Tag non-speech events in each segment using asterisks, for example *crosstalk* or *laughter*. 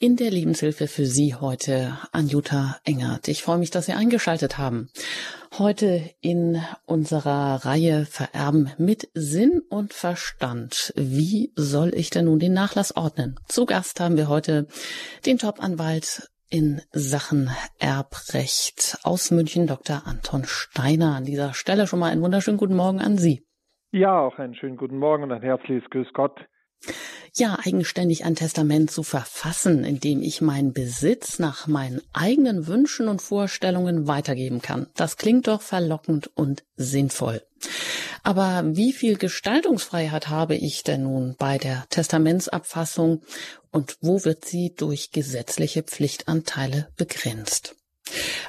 In der Lebenshilfe für Sie heute Anjuta Engert. Ich freue mich, dass Sie eingeschaltet haben. Heute in unserer Reihe Vererben mit Sinn und Verstand. Wie soll ich denn nun den Nachlass ordnen? Zu Gast haben wir heute den Top-Anwalt in Sachen Erbrecht aus München, Dr. Anton Steiner. An dieser Stelle schon mal einen wunderschönen guten Morgen an Sie. Ja, auch einen schönen guten Morgen und ein herzliches Grüß Gott ja, eigenständig ein Testament zu verfassen, in dem ich meinen Besitz nach meinen eigenen Wünschen und Vorstellungen weitergeben kann. Das klingt doch verlockend und sinnvoll. Aber wie viel Gestaltungsfreiheit habe ich denn nun bei der Testamentsabfassung und wo wird sie durch gesetzliche Pflichtanteile begrenzt?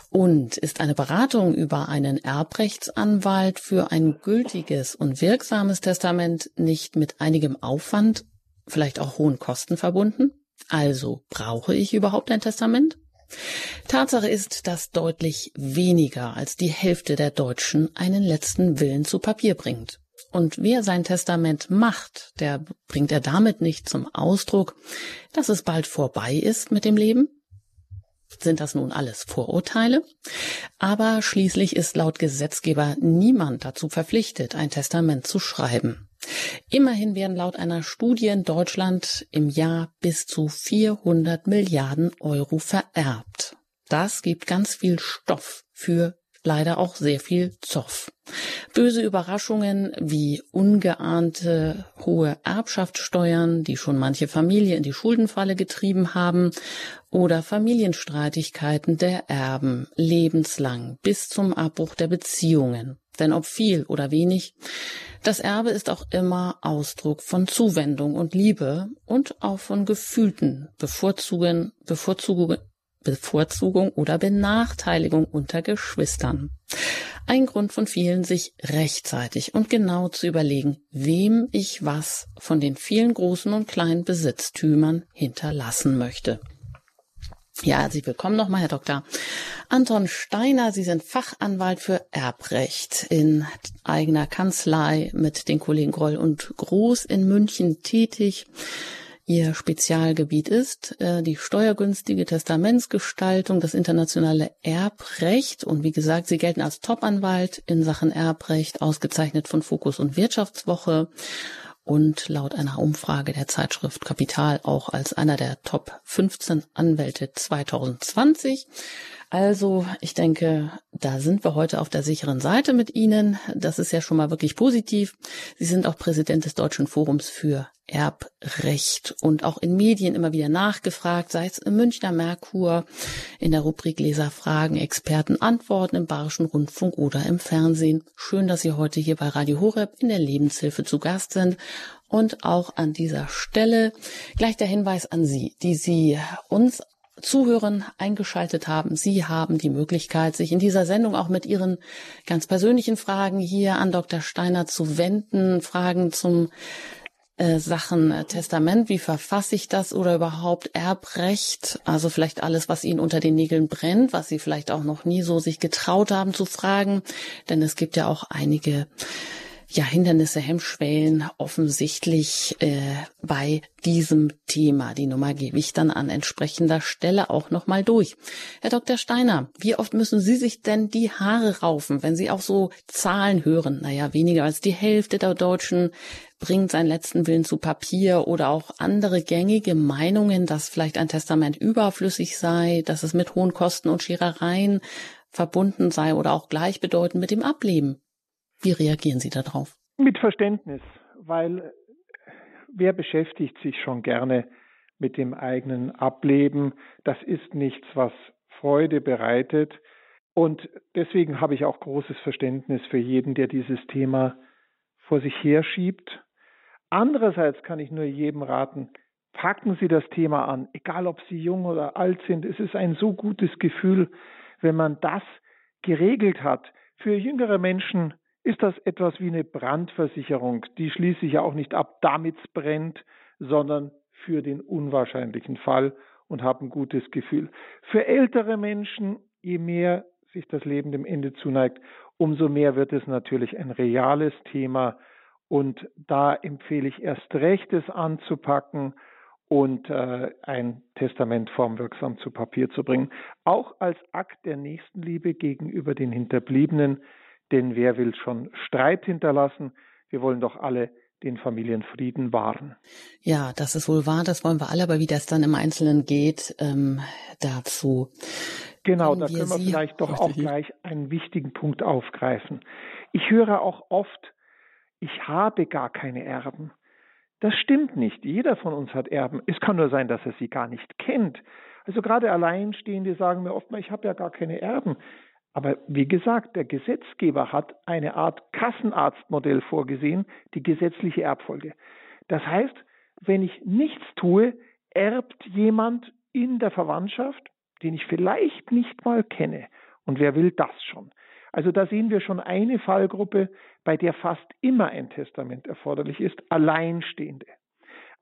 Und ist eine Beratung über einen Erbrechtsanwalt für ein gültiges und wirksames Testament nicht mit einigem Aufwand, vielleicht auch hohen Kosten verbunden? Also brauche ich überhaupt ein Testament? Tatsache ist, dass deutlich weniger als die Hälfte der Deutschen einen letzten Willen zu Papier bringt. Und wer sein Testament macht, der bringt er damit nicht zum Ausdruck, dass es bald vorbei ist mit dem Leben, sind das nun alles Vorurteile? Aber schließlich ist laut Gesetzgeber niemand dazu verpflichtet, ein Testament zu schreiben. Immerhin werden laut einer Studie in Deutschland im Jahr bis zu 400 Milliarden Euro vererbt. Das gibt ganz viel Stoff für leider auch sehr viel Zoff. Böse Überraschungen wie ungeahnte hohe Erbschaftssteuern, die schon manche Familie in die Schuldenfalle getrieben haben, oder Familienstreitigkeiten der Erben lebenslang bis zum Abbruch der Beziehungen. Denn ob viel oder wenig, das Erbe ist auch immer Ausdruck von Zuwendung und Liebe und auch von gefühlten Bevorzugungen, Bevorzugungen, Bevorzugung oder Benachteiligung unter Geschwistern. Ein Grund von vielen, sich rechtzeitig und genau zu überlegen, wem ich was von den vielen großen und kleinen Besitztümern hinterlassen möchte. Ja, Sie willkommen nochmal, Herr Dr. Anton Steiner. Sie sind Fachanwalt für Erbrecht in eigener Kanzlei mit den Kollegen Groll und Groß in München tätig. Ihr Spezialgebiet ist äh, die steuergünstige Testamentsgestaltung, das internationale Erbrecht. Und wie gesagt, Sie gelten als Topanwalt in Sachen Erbrecht, ausgezeichnet von Fokus und Wirtschaftswoche und laut einer Umfrage der Zeitschrift Kapital auch als einer der Top 15 Anwälte 2020. Also, ich denke, da sind wir heute auf der sicheren Seite mit Ihnen. Das ist ja schon mal wirklich positiv. Sie sind auch Präsident des Deutschen Forums für Erbrecht und auch in Medien immer wieder nachgefragt, sei es im Münchner Merkur, in der Rubrik Leserfragen, Experten antworten im Bayerischen Rundfunk oder im Fernsehen. Schön, dass Sie heute hier bei Radio Horeb in der Lebenshilfe zu Gast sind. Und auch an dieser Stelle gleich der Hinweis an Sie, die Sie uns Zuhörern eingeschaltet haben. Sie haben die Möglichkeit, sich in dieser Sendung auch mit Ihren ganz persönlichen Fragen hier an Dr. Steiner zu wenden. Fragen zum äh, Sachen äh, Testament, wie verfasse ich das oder überhaupt Erbrecht, also vielleicht alles, was Ihnen unter den Nägeln brennt, was Sie vielleicht auch noch nie so sich getraut haben zu fragen, denn es gibt ja auch einige ja, Hindernisse, Hemmschwellen offensichtlich äh, bei diesem Thema. Die Nummer gebe ich dann an entsprechender Stelle auch nochmal durch. Herr Dr. Steiner, wie oft müssen Sie sich denn die Haare raufen, wenn Sie auch so Zahlen hören? Naja, weniger als die Hälfte der Deutschen bringt seinen letzten Willen zu Papier oder auch andere gängige Meinungen, dass vielleicht ein Testament überflüssig sei, dass es mit hohen Kosten und Scherereien verbunden sei oder auch gleichbedeutend mit dem Ableben. Wie reagieren Sie darauf? Mit Verständnis, weil wer beschäftigt sich schon gerne mit dem eigenen Ableben? Das ist nichts, was Freude bereitet. Und deswegen habe ich auch großes Verständnis für jeden, der dieses Thema vor sich herschiebt. Andererseits kann ich nur jedem raten, packen Sie das Thema an, egal ob Sie jung oder alt sind. Es ist ein so gutes Gefühl, wenn man das geregelt hat. Für jüngere Menschen ist das etwas wie eine Brandversicherung. Die schließe ich ja auch nicht ab, damit es brennt, sondern für den unwahrscheinlichen Fall und habe ein gutes Gefühl. Für ältere Menschen, je mehr sich das Leben dem Ende zuneigt, umso mehr wird es natürlich ein reales Thema. Und da empfehle ich erst recht, es anzupacken und äh, ein Testament formwirksam zu Papier zu bringen. Auch als Akt der Nächstenliebe gegenüber den Hinterbliebenen, denn wer will schon Streit hinterlassen? Wir wollen doch alle den Familienfrieden wahren. Ja, das ist wohl wahr, das wollen wir alle, aber wie das dann im Einzelnen geht, ähm, dazu. Genau, da können wir Sie vielleicht doch auch gleich einen wichtigen Punkt aufgreifen. Ich höre auch oft, ich habe gar keine Erben. Das stimmt nicht. Jeder von uns hat Erben. Es kann nur sein, dass er sie gar nicht kennt. Also gerade Alleinstehende sagen mir oft mal, ich habe ja gar keine Erben. Aber wie gesagt, der Gesetzgeber hat eine Art Kassenarztmodell vorgesehen, die gesetzliche Erbfolge. Das heißt, wenn ich nichts tue, erbt jemand in der Verwandtschaft, den ich vielleicht nicht mal kenne. Und wer will das schon? Also da sehen wir schon eine Fallgruppe, bei der fast immer ein Testament erforderlich ist, Alleinstehende.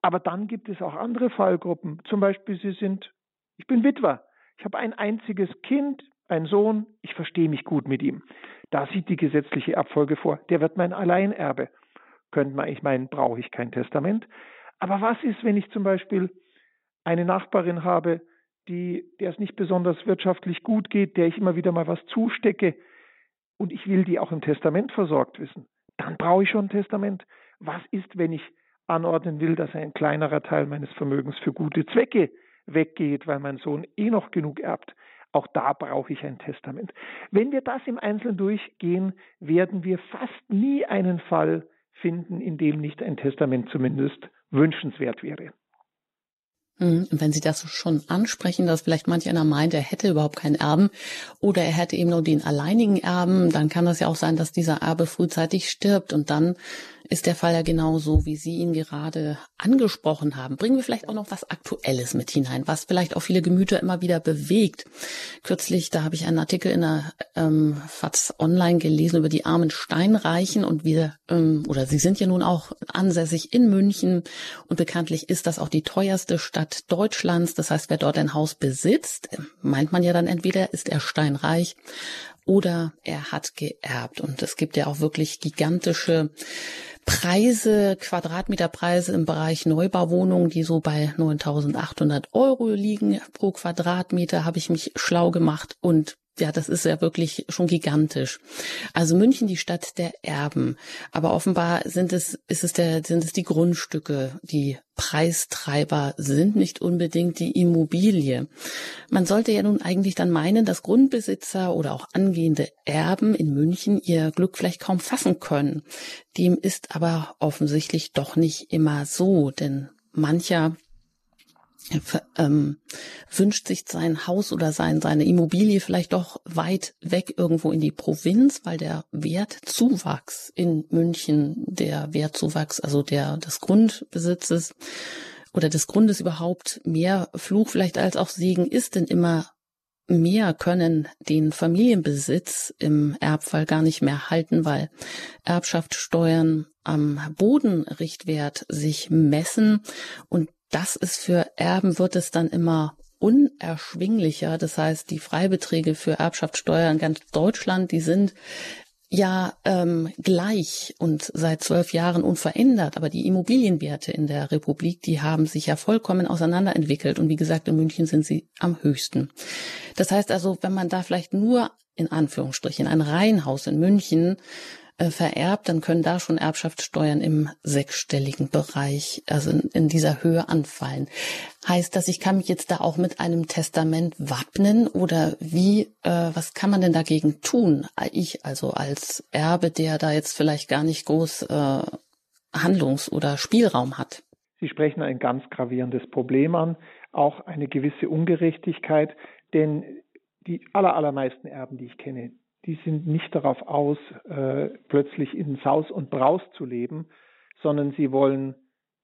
Aber dann gibt es auch andere Fallgruppen. Zum Beispiel, Sie sind, ich bin Witwer, ich habe ein einziges Kind, ein Sohn, ich verstehe mich gut mit ihm. Da sieht die gesetzliche Erbfolge vor, der wird mein Alleinerbe. Könnte man ich meinen, brauche ich kein Testament. Aber was ist, wenn ich zum Beispiel eine Nachbarin habe, die, der es nicht besonders wirtschaftlich gut geht, der ich immer wieder mal was zustecke und ich will die auch im Testament versorgt wissen? Dann brauche ich schon ein Testament. Was ist, wenn ich anordnen will, dass ein kleinerer Teil meines Vermögens für gute Zwecke weggeht, weil mein Sohn eh noch genug erbt? Auch da brauche ich ein Testament. Wenn wir das im Einzelnen durchgehen, werden wir fast nie einen Fall finden, in dem nicht ein Testament zumindest wünschenswert wäre. Hm, wenn Sie das schon ansprechen, dass vielleicht manch einer meint, er hätte überhaupt keinen Erben oder er hätte eben nur den alleinigen Erben, dann kann das ja auch sein, dass dieser Erbe frühzeitig stirbt und dann ist der Fall ja genauso, wie Sie ihn gerade angesprochen haben. Bringen wir vielleicht auch noch was Aktuelles mit hinein, was vielleicht auch viele Gemüter immer wieder bewegt. Kürzlich, da habe ich einen Artikel in der ähm, FAZ Online gelesen über die armen Steinreichen und wir, ähm, oder Sie sind ja nun auch ansässig in München und bekanntlich ist das auch die teuerste Stadt Deutschlands. Das heißt, wer dort ein Haus besitzt, meint man ja dann entweder ist er steinreich oder er hat geerbt. Und es gibt ja auch wirklich gigantische Preise, Quadratmeterpreise im Bereich Neubauwohnungen, die so bei 9.800 Euro liegen pro Quadratmeter, habe ich mich schlau gemacht und ja, das ist ja wirklich schon gigantisch. Also München, die Stadt der Erben. Aber offenbar sind es, ist es der, sind es die Grundstücke, die Preistreiber sind nicht unbedingt die Immobilie. Man sollte ja nun eigentlich dann meinen, dass Grundbesitzer oder auch angehende Erben in München ihr Glück vielleicht kaum fassen können. Dem ist aber offensichtlich doch nicht immer so, denn mancher ähm, wünscht sich sein Haus oder sein, seine Immobilie vielleicht doch weit weg irgendwo in die Provinz, weil der Wertzuwachs in München, der Wertzuwachs, also der des Grundbesitzes oder des Grundes überhaupt mehr Fluch vielleicht als auch Segen ist, denn immer mehr können den Familienbesitz im Erbfall gar nicht mehr halten, weil Erbschaftssteuern am Bodenrichtwert sich messen und das ist für Erben wird es dann immer unerschwinglicher. Das heißt, die Freibeträge für Erbschaftssteuer in ganz Deutschland, die sind ja ähm, gleich und seit zwölf Jahren unverändert. Aber die Immobilienwerte in der Republik, die haben sich ja vollkommen auseinanderentwickelt. Und wie gesagt, in München sind sie am höchsten. Das heißt also, wenn man da vielleicht nur in Anführungsstrichen ein Reihenhaus in München äh, vererbt, dann können da schon Erbschaftssteuern im sechsstelligen Bereich, also in, in, dieser Höhe anfallen. Heißt das, ich kann mich jetzt da auch mit einem Testament wappnen oder wie, äh, was kann man denn dagegen tun? Ich also als Erbe, der da jetzt vielleicht gar nicht groß äh, Handlungs- oder Spielraum hat. Sie sprechen ein ganz gravierendes Problem an, auch eine gewisse Ungerechtigkeit, denn die aller, allermeisten Erben, die ich kenne, die sind nicht darauf aus, äh, plötzlich in Saus und Braus zu leben, sondern sie wollen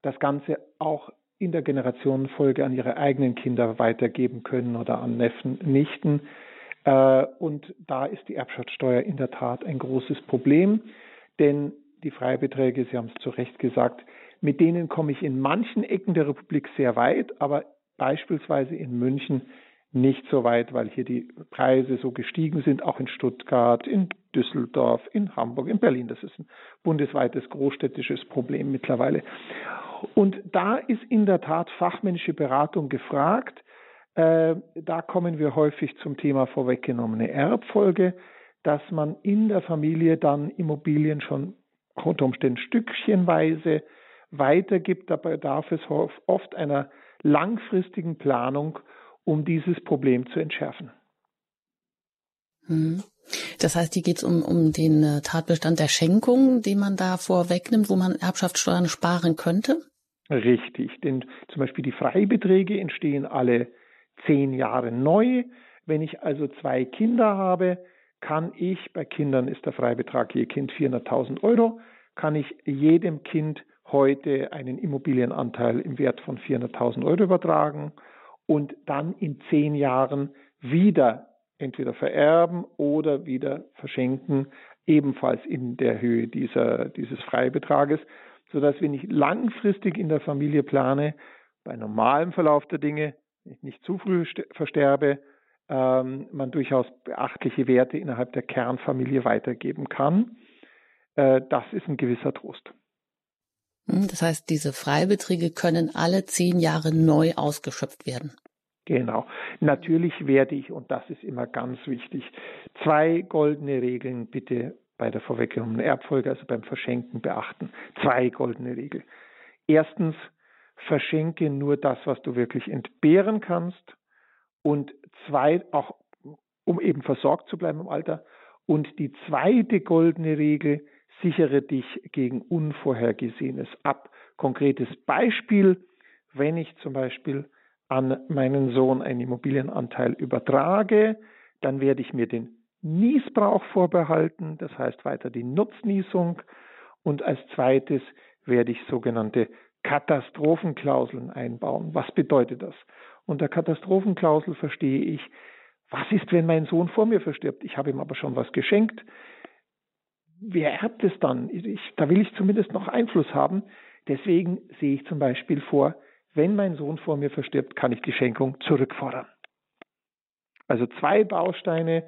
das Ganze auch in der Generationenfolge an ihre eigenen Kinder weitergeben können oder an Neffen, Nichten. Äh, und da ist die Erbschaftssteuer in der Tat ein großes Problem, denn die Freibeträge, Sie haben es zu Recht gesagt, mit denen komme ich in manchen Ecken der Republik sehr weit, aber beispielsweise in München nicht so weit, weil hier die Preise so gestiegen sind, auch in Stuttgart, in Düsseldorf, in Hamburg, in Berlin. Das ist ein bundesweites großstädtisches Problem mittlerweile. Und da ist in der Tat fachmännische Beratung gefragt. Äh, da kommen wir häufig zum Thema vorweggenommene Erbfolge, dass man in der Familie dann Immobilien schon unter Umständen stückchenweise weitergibt. Dabei bedarf es oft einer langfristigen Planung, um dieses Problem zu entschärfen. Hm. Das heißt, hier geht es um, um den äh, Tatbestand der Schenkung, den man da vorwegnimmt, wo man Erbschaftssteuern sparen könnte? Richtig, denn zum Beispiel die Freibeträge entstehen alle zehn Jahre neu. Wenn ich also zwei Kinder habe, kann ich, bei Kindern ist der Freibetrag je Kind 400.000 Euro, kann ich jedem Kind heute einen Immobilienanteil im Wert von 400.000 Euro übertragen und dann in zehn Jahren wieder entweder vererben oder wieder verschenken, ebenfalls in der Höhe dieser, dieses Freibetrages, sodass wenn ich langfristig in der Familie plane, bei normalem Verlauf der Dinge, wenn ich nicht zu früh versterbe, ähm, man durchaus beachtliche Werte innerhalb der Kernfamilie weitergeben kann. Äh, das ist ein gewisser Trost. Hm, das heißt, diese Freibeträge können alle zehn Jahre neu ausgeschöpft werden. Genau. Natürlich werde ich, und das ist immer ganz wichtig, zwei goldene Regeln bitte bei der vorweggenommenen Erbfolge, also beim Verschenken beachten. Zwei goldene Regeln. Erstens, verschenke nur das, was du wirklich entbehren kannst. Und zwei, auch um eben versorgt zu bleiben im Alter. Und die zweite goldene Regel, sichere dich gegen Unvorhergesehenes ab. Konkretes Beispiel, wenn ich zum Beispiel an meinen Sohn einen Immobilienanteil übertrage, dann werde ich mir den Niesbrauch vorbehalten, das heißt weiter die Nutznießung. Und als zweites werde ich sogenannte Katastrophenklauseln einbauen. Was bedeutet das? Unter Katastrophenklausel verstehe ich, was ist, wenn mein Sohn vor mir verstirbt? Ich habe ihm aber schon was geschenkt. Wer erbt es dann? Ich, da will ich zumindest noch Einfluss haben. Deswegen sehe ich zum Beispiel vor, wenn mein Sohn vor mir verstirbt, kann ich die Schenkung zurückfordern. Also zwei Bausteine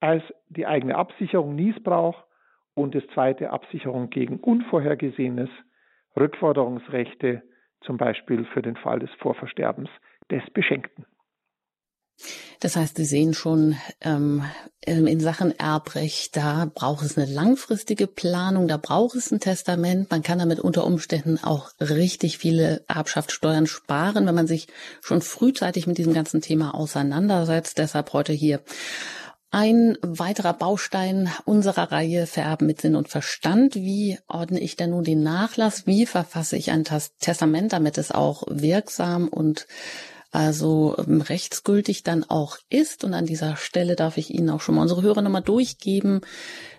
als die eigene Absicherung Niesbrauch und das zweite Absicherung gegen Unvorhergesehenes, Rückforderungsrechte, zum Beispiel für den Fall des Vorversterbens des Beschenkten. Das heißt, Sie sehen schon ähm, in Sachen Erbrecht, da braucht es eine langfristige Planung, da braucht es ein Testament. Man kann damit unter Umständen auch richtig viele Erbschaftssteuern sparen, wenn man sich schon frühzeitig mit diesem ganzen Thema auseinandersetzt. Deshalb heute hier ein weiterer Baustein unserer Reihe Vererben mit Sinn und Verstand. Wie ordne ich denn nun den Nachlass? Wie verfasse ich ein Testament, damit es auch wirksam und also ähm, rechtsgültig dann auch ist. Und an dieser Stelle darf ich Ihnen auch schon mal unsere Hörer nochmal durchgeben,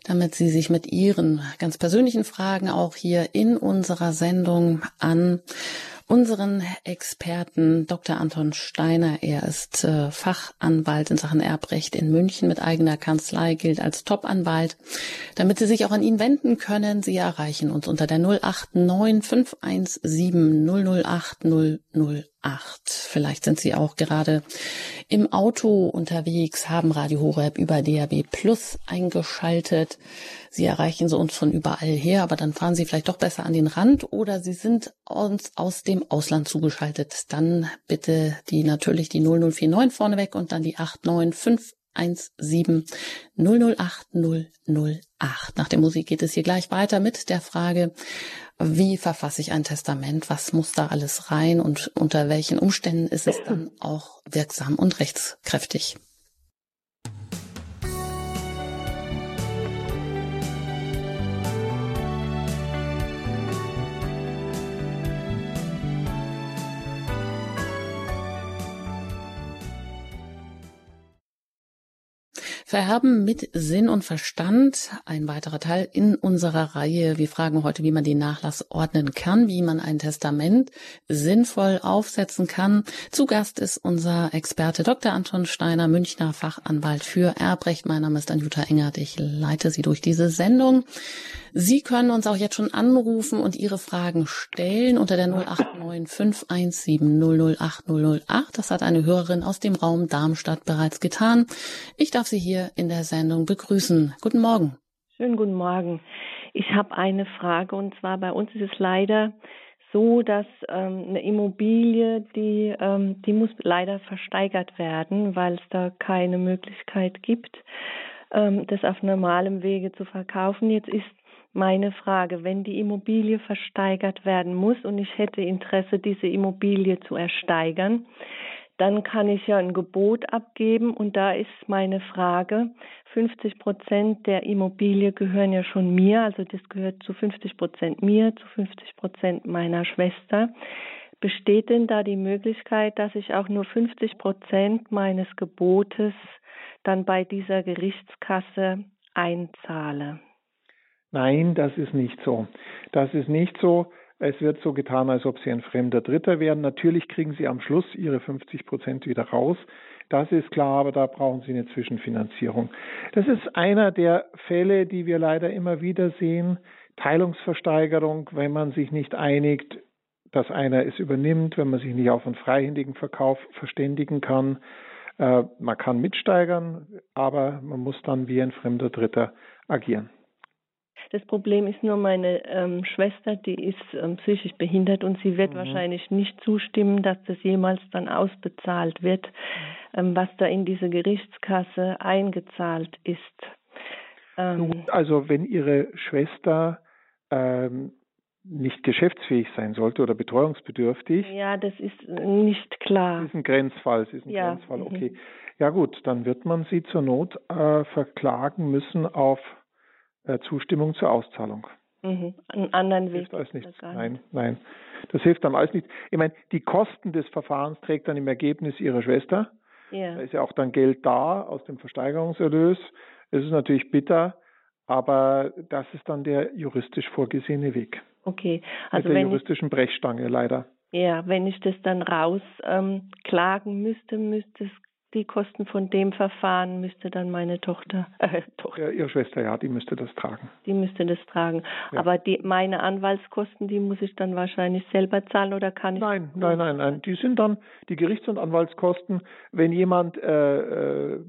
damit Sie sich mit Ihren ganz persönlichen Fragen auch hier in unserer Sendung an unseren Experten Dr. Anton Steiner. Er ist äh, Fachanwalt in Sachen Erbrecht in München mit eigener Kanzlei, gilt als Top-Anwalt. Damit Sie sich auch an ihn wenden können, Sie erreichen uns unter der 089 517 008 008. Vielleicht sind Sie auch gerade im Auto unterwegs, haben Radio Horeb über DAB Plus eingeschaltet. Sie erreichen sie uns von überall her, aber dann fahren Sie vielleicht doch besser an den Rand oder Sie sind uns aus dem Ausland zugeschaltet. Dann bitte die natürlich die 0049 vorneweg und dann die 89517 008 008. Nach der Musik geht es hier gleich weiter mit der Frage, wie verfasse ich ein Testament? Was muss da alles rein und unter welchen Umständen ist es *clears throat* dann auch wirksam und rechtskräftig? Vererben mit Sinn und Verstand, ein weiterer Teil in unserer Reihe. Wir fragen heute, wie man den Nachlass ordnen kann, wie man ein Testament sinnvoll aufsetzen kann. Zu Gast ist unser Experte Dr. Anton Steiner, Münchner Fachanwalt für Erbrecht. Mein Name ist Anjuta Engert. Ich leite Sie durch diese Sendung. Sie können uns auch jetzt schon anrufen und Ihre Fragen stellen unter der 089 517 008 008. Das hat eine Hörerin aus dem Raum Darmstadt bereits getan. Ich darf Sie hier in der Sendung begrüßen. Guten Morgen. Schönen guten Morgen. Ich habe eine Frage und zwar bei uns ist es leider so, dass ähm, eine Immobilie, die, ähm, die muss leider versteigert werden, weil es da keine Möglichkeit gibt, ähm, das auf normalem Wege zu verkaufen. Jetzt ist meine Frage, wenn die Immobilie versteigert werden muss und ich hätte Interesse, diese Immobilie zu ersteigern, dann kann ich ja ein Gebot abgeben und da ist meine Frage, 50 Prozent der Immobilie gehören ja schon mir, also das gehört zu 50 Prozent mir, zu 50 Prozent meiner Schwester. Besteht denn da die Möglichkeit, dass ich auch nur 50 Prozent meines Gebotes dann bei dieser Gerichtskasse einzahle? Nein, das ist nicht so. Das ist nicht so. Es wird so getan, als ob Sie ein fremder Dritter wären. Natürlich kriegen Sie am Schluss Ihre 50 Prozent wieder raus. Das ist klar, aber da brauchen Sie eine Zwischenfinanzierung. Das ist einer der Fälle, die wir leider immer wieder sehen. Teilungsversteigerung, wenn man sich nicht einigt, dass einer es übernimmt, wenn man sich nicht auf einen freihändigen Verkauf verständigen kann. Äh, man kann mitsteigern, aber man muss dann wie ein fremder Dritter agieren. Das Problem ist nur, meine ähm, Schwester, die ist ähm, psychisch behindert und sie wird mhm. wahrscheinlich nicht zustimmen, dass das jemals dann ausbezahlt wird, mhm. ähm, was da in diese Gerichtskasse eingezahlt ist. Ähm, also wenn Ihre Schwester ähm, nicht geschäftsfähig sein sollte oder betreuungsbedürftig. Ja, das ist nicht klar. Das ist ein Grenzfall. Das ist ein ja. Grenzfall. Mhm. Okay. Ja gut, dann wird man sie zur Not äh, verklagen müssen auf äh, Zustimmung zur Auszahlung. Mhm. Einen anderen Weg. Das hilft alles nichts. Nein, nein. Das hilft dann alles nichts. Ich meine, die Kosten des Verfahrens trägt dann im Ergebnis ihre Schwester. Ja. Da ist ja auch dann Geld da aus dem Versteigerungserlös. Es ist natürlich bitter, aber das ist dann der juristisch vorgesehene Weg. Okay. Also Mit der juristischen ich, Brechstange leider. Ja, wenn ich das dann rausklagen ähm, müsste, müsste es die Kosten von dem Verfahren müsste dann meine Tochter, *laughs* äh, Tochter. Ja, ihre Schwester, ja, die müsste das tragen. Die müsste das tragen. Ja. Aber die, meine Anwaltskosten, die muss ich dann wahrscheinlich selber zahlen oder kann ich? Nein, nein, nein, nein. Die sind dann die Gerichts- und Anwaltskosten, wenn jemand äh, äh,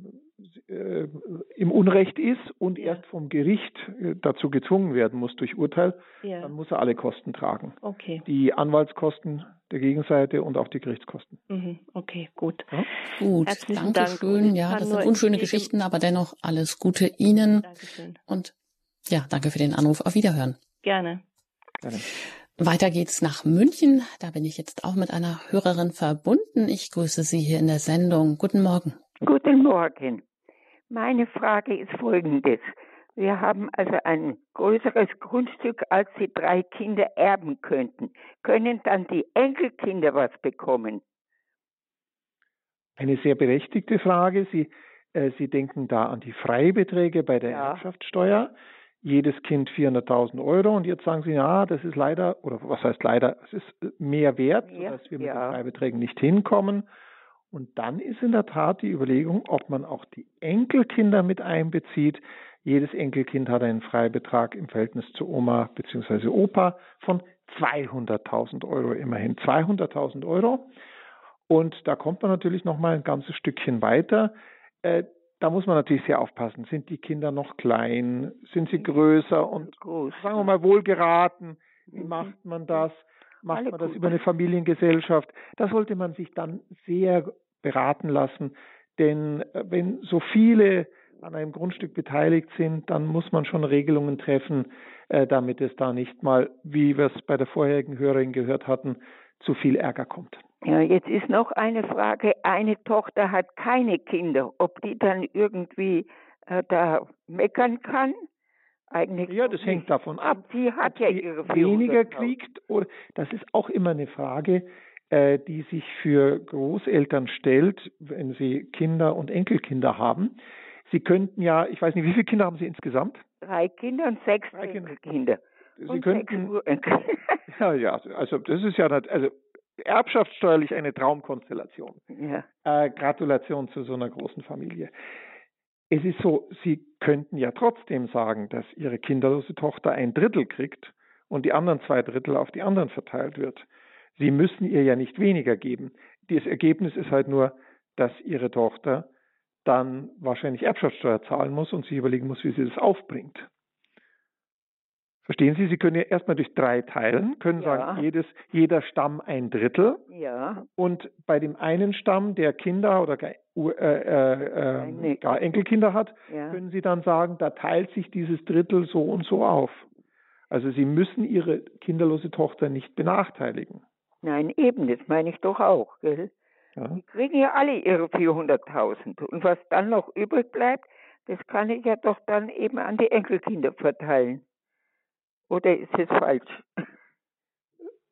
im Unrecht ist und ja. erst vom Gericht äh, dazu gezwungen werden muss durch Urteil, ja. dann muss er alle Kosten tragen. Okay. Die Anwaltskosten der Gegenseite und auch die Gerichtskosten. Mhm. Okay, gut. Ja? Gut, Herzlichen danke Dank. schön. Ja, das sind unschöne Geschichten, aber dennoch alles Gute Ihnen. Dankeschön. Und ja, danke für den Anruf. Auf Wiederhören. Gerne. Gerne. Weiter geht's nach München. Da bin ich jetzt auch mit einer Hörerin verbunden. Ich grüße Sie hier in der Sendung. Guten Morgen. Guten Morgen. Meine Frage ist folgendes. Wir haben also ein größeres Grundstück, als die drei Kinder erben könnten. Können dann die Enkelkinder was bekommen? Eine sehr berechtigte Frage. Sie, äh, Sie denken da an die Freibeträge bei der ja. Erbschaftssteuer. Jedes Kind 400.000 Euro und jetzt sagen Sie, ja, das ist leider, oder was heißt leider, es ist mehr wert, ja, sodass wir mit ja. den Freibeträgen nicht hinkommen. Und dann ist in der Tat die Überlegung, ob man auch die Enkelkinder mit einbezieht. Jedes Enkelkind hat einen Freibetrag im Verhältnis zu Oma bzw. Opa von 200.000 Euro immerhin. 200.000 Euro. Und da kommt man natürlich noch mal ein ganzes Stückchen weiter. Äh, da muss man natürlich sehr aufpassen. Sind die Kinder noch klein? Sind sie größer und Groß. sagen wir mal wohlgeraten? Wie mhm. macht man das? Macht Alle man das gut. über eine Familiengesellschaft. Da sollte man sich dann sehr beraten lassen, denn äh, wenn so viele an einem Grundstück beteiligt sind, dann muss man schon Regelungen treffen, äh, damit es da nicht mal, wie wir es bei der vorherigen Hörerin gehört hatten, zu viel Ärger kommt. Ja, jetzt ist noch eine Frage. Eine Tochter hat keine Kinder, ob die dann irgendwie äh, da meckern kann? Eigentlich ja, das hängt davon ab. Sie hat ja ihre weniger kriegt. Oder, das ist auch immer eine Frage, äh, die sich für Großeltern stellt, wenn sie Kinder und Enkelkinder haben. Sie könnten ja, ich weiß nicht, wie viele Kinder haben Sie insgesamt? Drei Kinder und sechs Drei Enkelkinder. Sie und könnten. ja, ja, also das ist ja also erbschaftssteuerlich eine Traumkonstellation. Ja. Äh, Gratulation zu so einer großen Familie. Es ist so, Sie könnten ja trotzdem sagen, dass Ihre kinderlose Tochter ein Drittel kriegt und die anderen zwei Drittel auf die anderen verteilt wird. Sie müssen ihr ja nicht weniger geben. Das Ergebnis ist halt nur, dass Ihre Tochter dann wahrscheinlich Erbschaftssteuer zahlen muss und sich überlegen muss, wie sie das aufbringt. Verstehen Sie, Sie können ja erstmal durch drei teilen, können ja. sagen, jedes, jeder Stamm ein Drittel. Ja. Und bei dem einen Stamm, der Kinder oder gar, äh, äh, äh, gar Enkelkinder hat, ja. können Sie dann sagen, da teilt sich dieses Drittel so und so auf. Also Sie müssen Ihre kinderlose Tochter nicht benachteiligen. Nein, eben, das meine ich doch auch, gell? Ja. Die kriegen ja alle ihre 400.000. Und was dann noch übrig bleibt, das kann ich ja doch dann eben an die Enkelkinder verteilen. Oder ist es falsch? *laughs*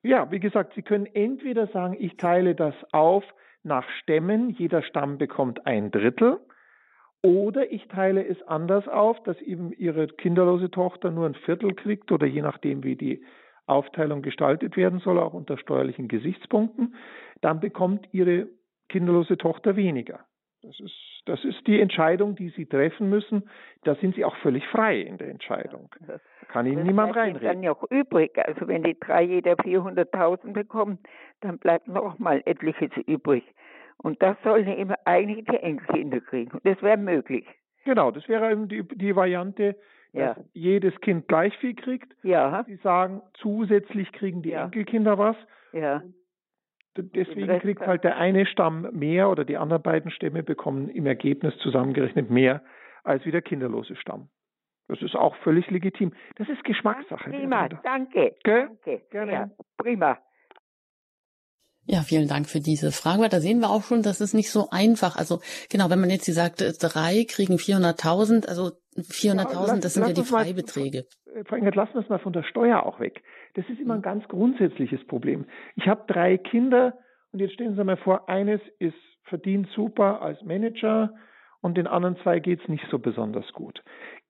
Ja, wie gesagt, Sie können entweder sagen, ich teile das auf nach Stämmen, jeder Stamm bekommt ein Drittel, oder ich teile es anders auf, dass eben Ihre kinderlose Tochter nur ein Viertel kriegt oder je nachdem, wie die Aufteilung gestaltet werden soll, auch unter steuerlichen Gesichtspunkten, dann bekommt Ihre kinderlose Tochter weniger. Das ist, das ist die Entscheidung, die Sie treffen müssen. Da sind Sie auch völlig frei in der Entscheidung. Da kann Ihnen niemand reinreden. dann ja auch übrig. Also wenn die drei jeder 400.000 bekommen, dann bleibt noch mal etliches übrig. Und das sollen eben eigentlich die Enkelkinder kriegen. Und das wäre möglich. Genau, das wäre eben die, die Variante, dass ja. jedes Kind gleich viel kriegt. Ja. Sie sagen, zusätzlich kriegen die ja. Enkelkinder was. Ja. Deswegen kriegt halt der eine Stamm mehr oder die anderen beiden Stämme bekommen im Ergebnis zusammengerechnet mehr als wie der kinderlose Stamm. Das ist auch völlig legitim. Das ist Geschmackssache. Prima, danke. Gell? Danke. Gerne. Ja, prima. Ja, vielen Dank für diese Frage. Da sehen wir auch schon, das ist nicht so einfach. Also genau, wenn man jetzt, sagt, drei kriegen 400.000, also 400.000, ja, das sind ja die Freibeträge. Frau Engert, lassen wir es mal von der Steuer auch weg. Das ist immer ein mhm. ganz grundsätzliches Problem. Ich habe drei Kinder und jetzt stellen Sie mal vor, eines ist verdient super als Manager und den anderen zwei geht es nicht so besonders gut.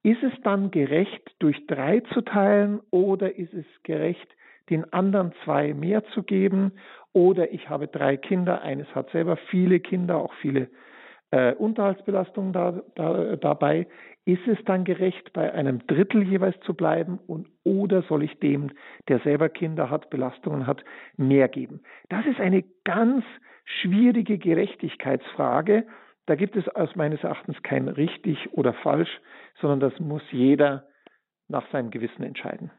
Ist es dann gerecht, durch drei zu teilen oder ist es gerecht, den anderen zwei mehr zu geben? Oder ich habe drei Kinder, eines hat selber viele Kinder, auch viele äh, Unterhaltsbelastungen da, da, dabei. Ist es dann gerecht, bei einem Drittel jeweils zu bleiben und oder soll ich dem, der selber Kinder hat, Belastungen hat, mehr geben? Das ist eine ganz schwierige Gerechtigkeitsfrage. Da gibt es aus meines Erachtens kein richtig oder falsch, sondern das muss jeder nach seinem Gewissen entscheiden.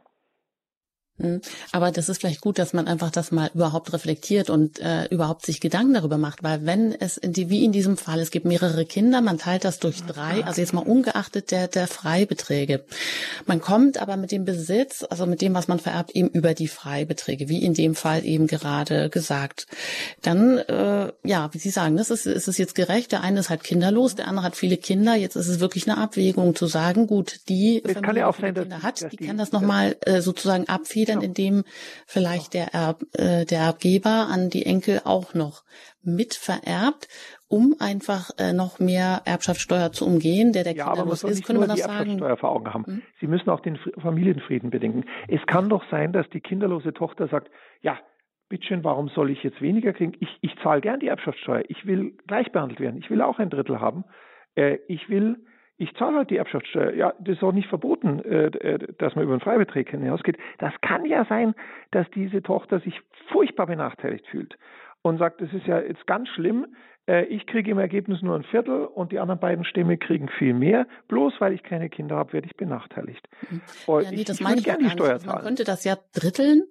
Hm. Aber das ist vielleicht gut, dass man einfach das mal überhaupt reflektiert und äh, überhaupt sich Gedanken darüber macht, weil wenn es in die, wie in diesem Fall, es gibt mehrere Kinder, man teilt das durch drei, also jetzt mal ungeachtet der, der Freibeträge. Man kommt aber mit dem Besitz, also mit dem, was man vererbt, eben über die Freibeträge, wie in dem Fall eben gerade gesagt. Dann, äh, ja, wie Sie sagen, das ist, ist es jetzt gerecht, der eine ist halt kinderlos, der andere hat viele Kinder, jetzt ist es wirklich eine Abwägung zu sagen, gut, die Familie, ja die Kinder dass, hat, die, die kann das nochmal äh, sozusagen abfedern dann, genau. indem vielleicht der, Erb, äh, der Erbgeber an die Enkel auch noch mitvererbt, um einfach äh, noch mehr Erbschaftssteuer zu umgehen, der der ja, kinderlos ist, könnte man das sagen? vor Augen haben. Hm? Sie müssen auch den Familienfrieden bedenken. Es kann doch sein, dass die kinderlose Tochter sagt, ja, bitteschön, warum soll ich jetzt weniger kriegen? Ich, ich zahle gern die Erbschaftssteuer. Ich will gleich behandelt werden. Ich will auch ein Drittel haben. Äh, ich will ich zahle halt die Erbschaftssteuer. Ja, das ist auch nicht verboten, äh, äh, dass man über einen Freibeträge hinausgeht. Das kann ja sein, dass diese Tochter sich furchtbar benachteiligt fühlt und sagt, das ist ja jetzt ganz schlimm, äh, ich kriege im Ergebnis nur ein Viertel und die anderen beiden Stämme kriegen viel mehr. Bloß weil ich keine Kinder habe, werde ich benachteiligt. Mhm. Ja, nee, das ich meine ich gerne die Steuer Man könnte das ja dritteln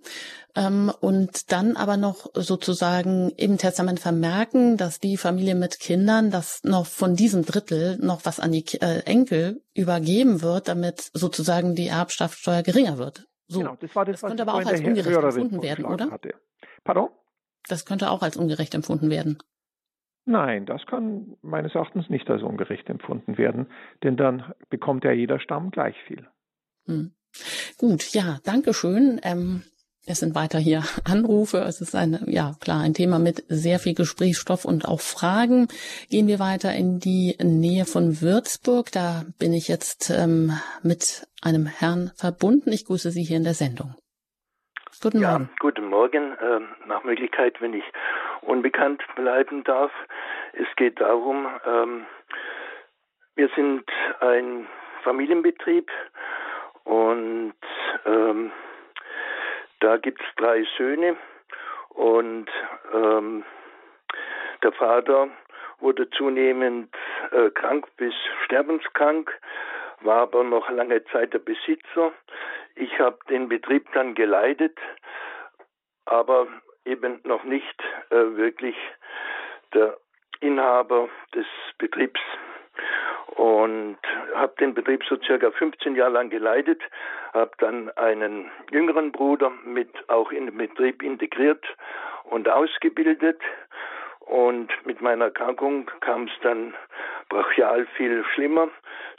ähm, und dann aber noch sozusagen im Testament vermerken, dass die Familie mit Kindern, dass noch von diesem Drittel noch was an die äh, Enkel übergeben wird, damit sozusagen die Erbschaftssteuer geringer wird. So. Genau, das, war das, das könnte aber auch als ungerecht empfunden werden, oder? Hatte. Pardon? Das könnte auch als ungerecht empfunden werden. Nein, das kann meines Erachtens nicht als ungerecht empfunden werden, denn dann bekommt ja jeder Stamm gleich viel. Hm. Gut, ja, danke schön. Ähm, es sind weiter hier *laughs* Anrufe. Es ist ein, ja, klar, ein Thema mit sehr viel Gesprächsstoff und auch Fragen. Gehen wir weiter in die Nähe von Würzburg. Da bin ich jetzt ähm, mit einem Herrn verbunden. Ich grüße Sie hier in der Sendung. Guten ja, Morgen. Guten Morgen. Ähm, nach Möglichkeit, wenn ich unbekannt bleiben darf. Es geht darum, ähm, wir sind ein Familienbetrieb und ähm, da gibt es drei Söhne und ähm, der Vater wurde zunehmend äh, krank bis sterbenskrank, war aber noch lange Zeit der Besitzer. Ich habe den Betrieb dann geleitet, aber eben noch nicht äh, wirklich der Inhaber des Betriebs. Und habe den Betrieb so circa 15 Jahre lang geleitet, habe dann einen jüngeren Bruder mit auch in den Betrieb integriert und ausgebildet. Und mit meiner Erkrankung kam es dann brachial viel schlimmer,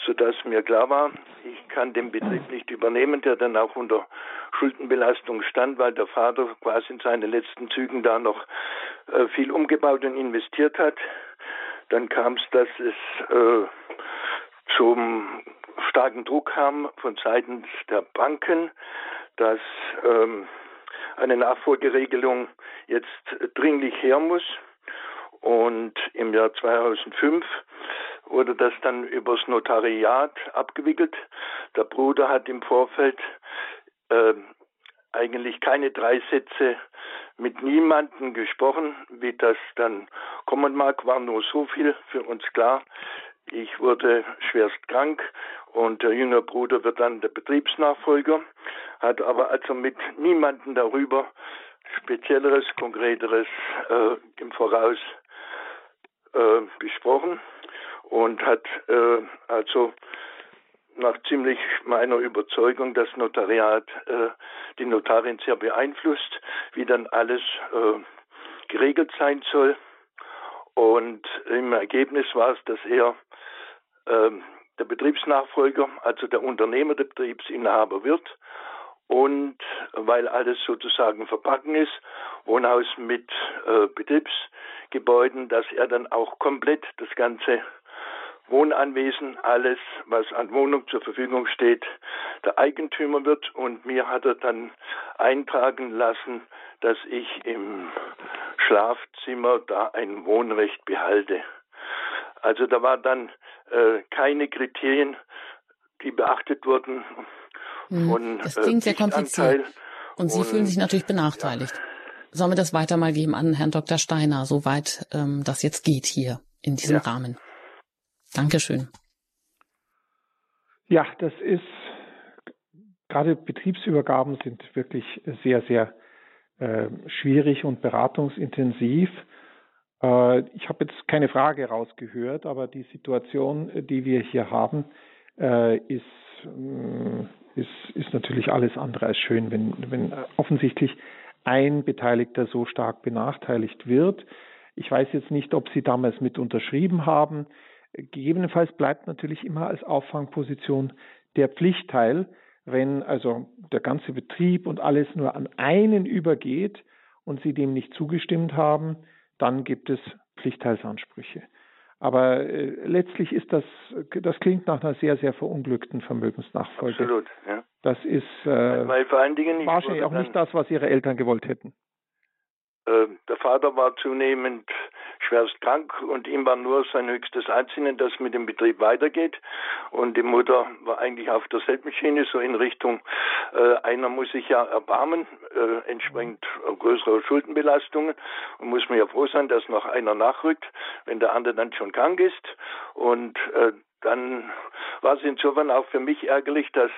sodass mir klar war, ich kann den Betrieb nicht übernehmen, der dann auch unter Schuldenbelastung stand, weil der Vater quasi in seinen letzten Zügen da noch äh, viel umgebaut und investiert hat. Dann kam es, dass es äh, zum starken Druck kam von Seiten der Banken, dass ähm, eine Nachfolgeregelung jetzt dringlich her muss. Und im Jahr 2005 wurde das dann übers Notariat abgewickelt. Der Bruder hat im Vorfeld äh, eigentlich keine drei Sätze mit niemandem gesprochen. Wie das dann kommen mag, war nur so viel für uns klar. Ich wurde schwerst krank und der jüngere Bruder wird dann der Betriebsnachfolger, hat aber also mit niemandem darüber spezielleres, konkreteres äh, im Voraus äh, besprochen und hat äh, also nach ziemlich meiner Überzeugung das Notariat, äh, die Notarin sehr beeinflusst, wie dann alles äh, geregelt sein soll. Und im Ergebnis war es, dass er äh, der Betriebsnachfolger, also der Unternehmer, der Betriebsinhaber wird. Und weil alles sozusagen verpacken ist, Wohnhaus mit äh, Betriebsgebäuden, dass er dann auch komplett das ganze Wohnanwesen, alles, was an Wohnung zur Verfügung steht, der Eigentümer wird. Und mir hat er dann eintragen lassen, dass ich im Schlafzimmer da ein Wohnrecht behalte. Also da war dann äh, keine Kriterien, die beachtet wurden. Hm, von, das klingt äh, sehr kompliziert. Und Sie und, fühlen sich natürlich benachteiligt. Ja. Sollen wir das weiter mal geben an Herrn Dr. Steiner, soweit ähm, das jetzt geht hier in diesem ja. Rahmen? Dankeschön. Ja, das ist, gerade Betriebsübergaben sind wirklich sehr, sehr äh, schwierig und beratungsintensiv. Äh, ich habe jetzt keine Frage rausgehört, aber die Situation, die wir hier haben, äh, ist, äh, ist, ist natürlich alles andere als schön, wenn, wenn offensichtlich ein Beteiligter so stark benachteiligt wird. Ich weiß jetzt nicht, ob Sie damals mit unterschrieben haben. Gegebenenfalls bleibt natürlich immer als Auffangposition der Pflichtteil, wenn also der ganze Betrieb und alles nur an einen übergeht und Sie dem nicht zugestimmt haben, dann gibt es Pflichtteilsansprüche. Aber äh, letztlich ist das, das klingt nach einer sehr, sehr verunglückten Vermögensnachfolge. Absolut, ja. Das ist äh, Weil vor allen Dingen wahrscheinlich auch nicht das, was Ihre Eltern gewollt hätten. Äh, der Vater war zunehmend schwerst krank und ihm war nur sein höchstes Ansinnen, dass mit dem Betrieb weitergeht. Und die Mutter war eigentlich auf derselben Schiene, so in Richtung, äh, einer muss sich ja erbarmen, äh, entsprechend größerer Schuldenbelastungen. Und muss man ja froh sein, dass noch einer nachrückt, wenn der andere dann schon krank ist. Und äh, dann war es insofern auch für mich ärgerlich, dass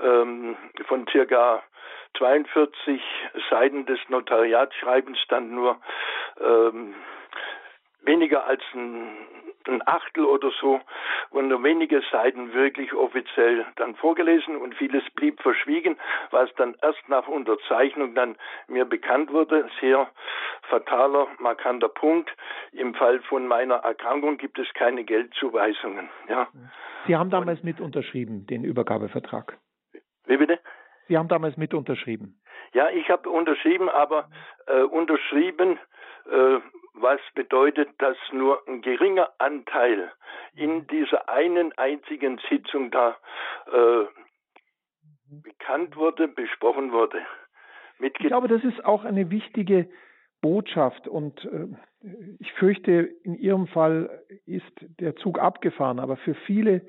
ähm, von circa 42 Seiten des Notariatsschreibens dann nur ähm, weniger als ein, ein Achtel oder so wurden nur wenige Seiten wirklich offiziell dann vorgelesen und vieles blieb verschwiegen, was dann erst nach Unterzeichnung dann mir bekannt wurde. Sehr fataler, markanter Punkt. Im Fall von meiner Erkrankung gibt es keine Geldzuweisungen. Ja. Sie haben damals und, mit unterschrieben, den Übergabevertrag. Wie bitte? Sie haben damals mit unterschrieben. Ja, ich habe unterschrieben, aber äh, unterschrieben, äh, was bedeutet, dass nur ein geringer Anteil in dieser einen einzigen Sitzung da äh, bekannt wurde, besprochen wurde. ich glaube, das ist auch eine wichtige Botschaft und äh, ich fürchte, in Ihrem Fall ist der Zug abgefahren, aber für viele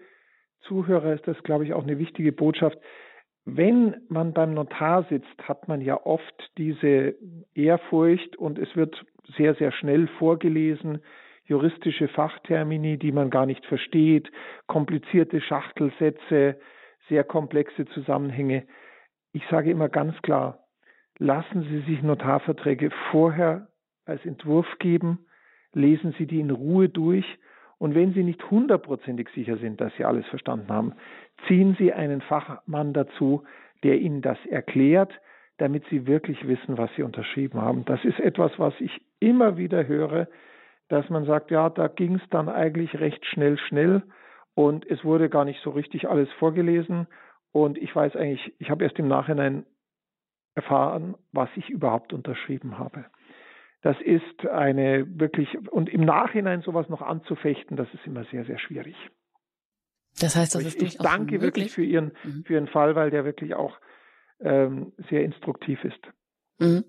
Zuhörer ist das, glaube ich, auch eine wichtige Botschaft. Wenn man beim Notar sitzt, hat man ja oft diese Ehrfurcht und es wird sehr, sehr schnell vorgelesen, juristische Fachtermini, die man gar nicht versteht, komplizierte Schachtelsätze, sehr komplexe Zusammenhänge. ich sage immer ganz klar, lassen Sie sich Notarverträge vorher als Entwurf geben, lesen Sie die in Ruhe durch und wenn Sie nicht hundertprozentig sicher sind, dass Sie alles verstanden haben, ziehen Sie einen Fachmann dazu, der Ihnen das erklärt, damit Sie wirklich wissen, was Sie unterschrieben haben. Das ist etwas, was ich immer wieder höre, dass man sagt, ja, da ging es dann eigentlich recht schnell, schnell und es wurde gar nicht so richtig alles vorgelesen und ich weiß eigentlich, ich habe erst im Nachhinein erfahren, was ich überhaupt unterschrieben habe. Das ist eine wirklich, und im Nachhinein sowas noch anzufechten, das ist immer sehr, sehr schwierig. Das heißt, das ist ich, ich danke möglich. wirklich für Ihren, mhm. für Ihren Fall, weil der wirklich auch ähm, sehr instruktiv ist. Mhm.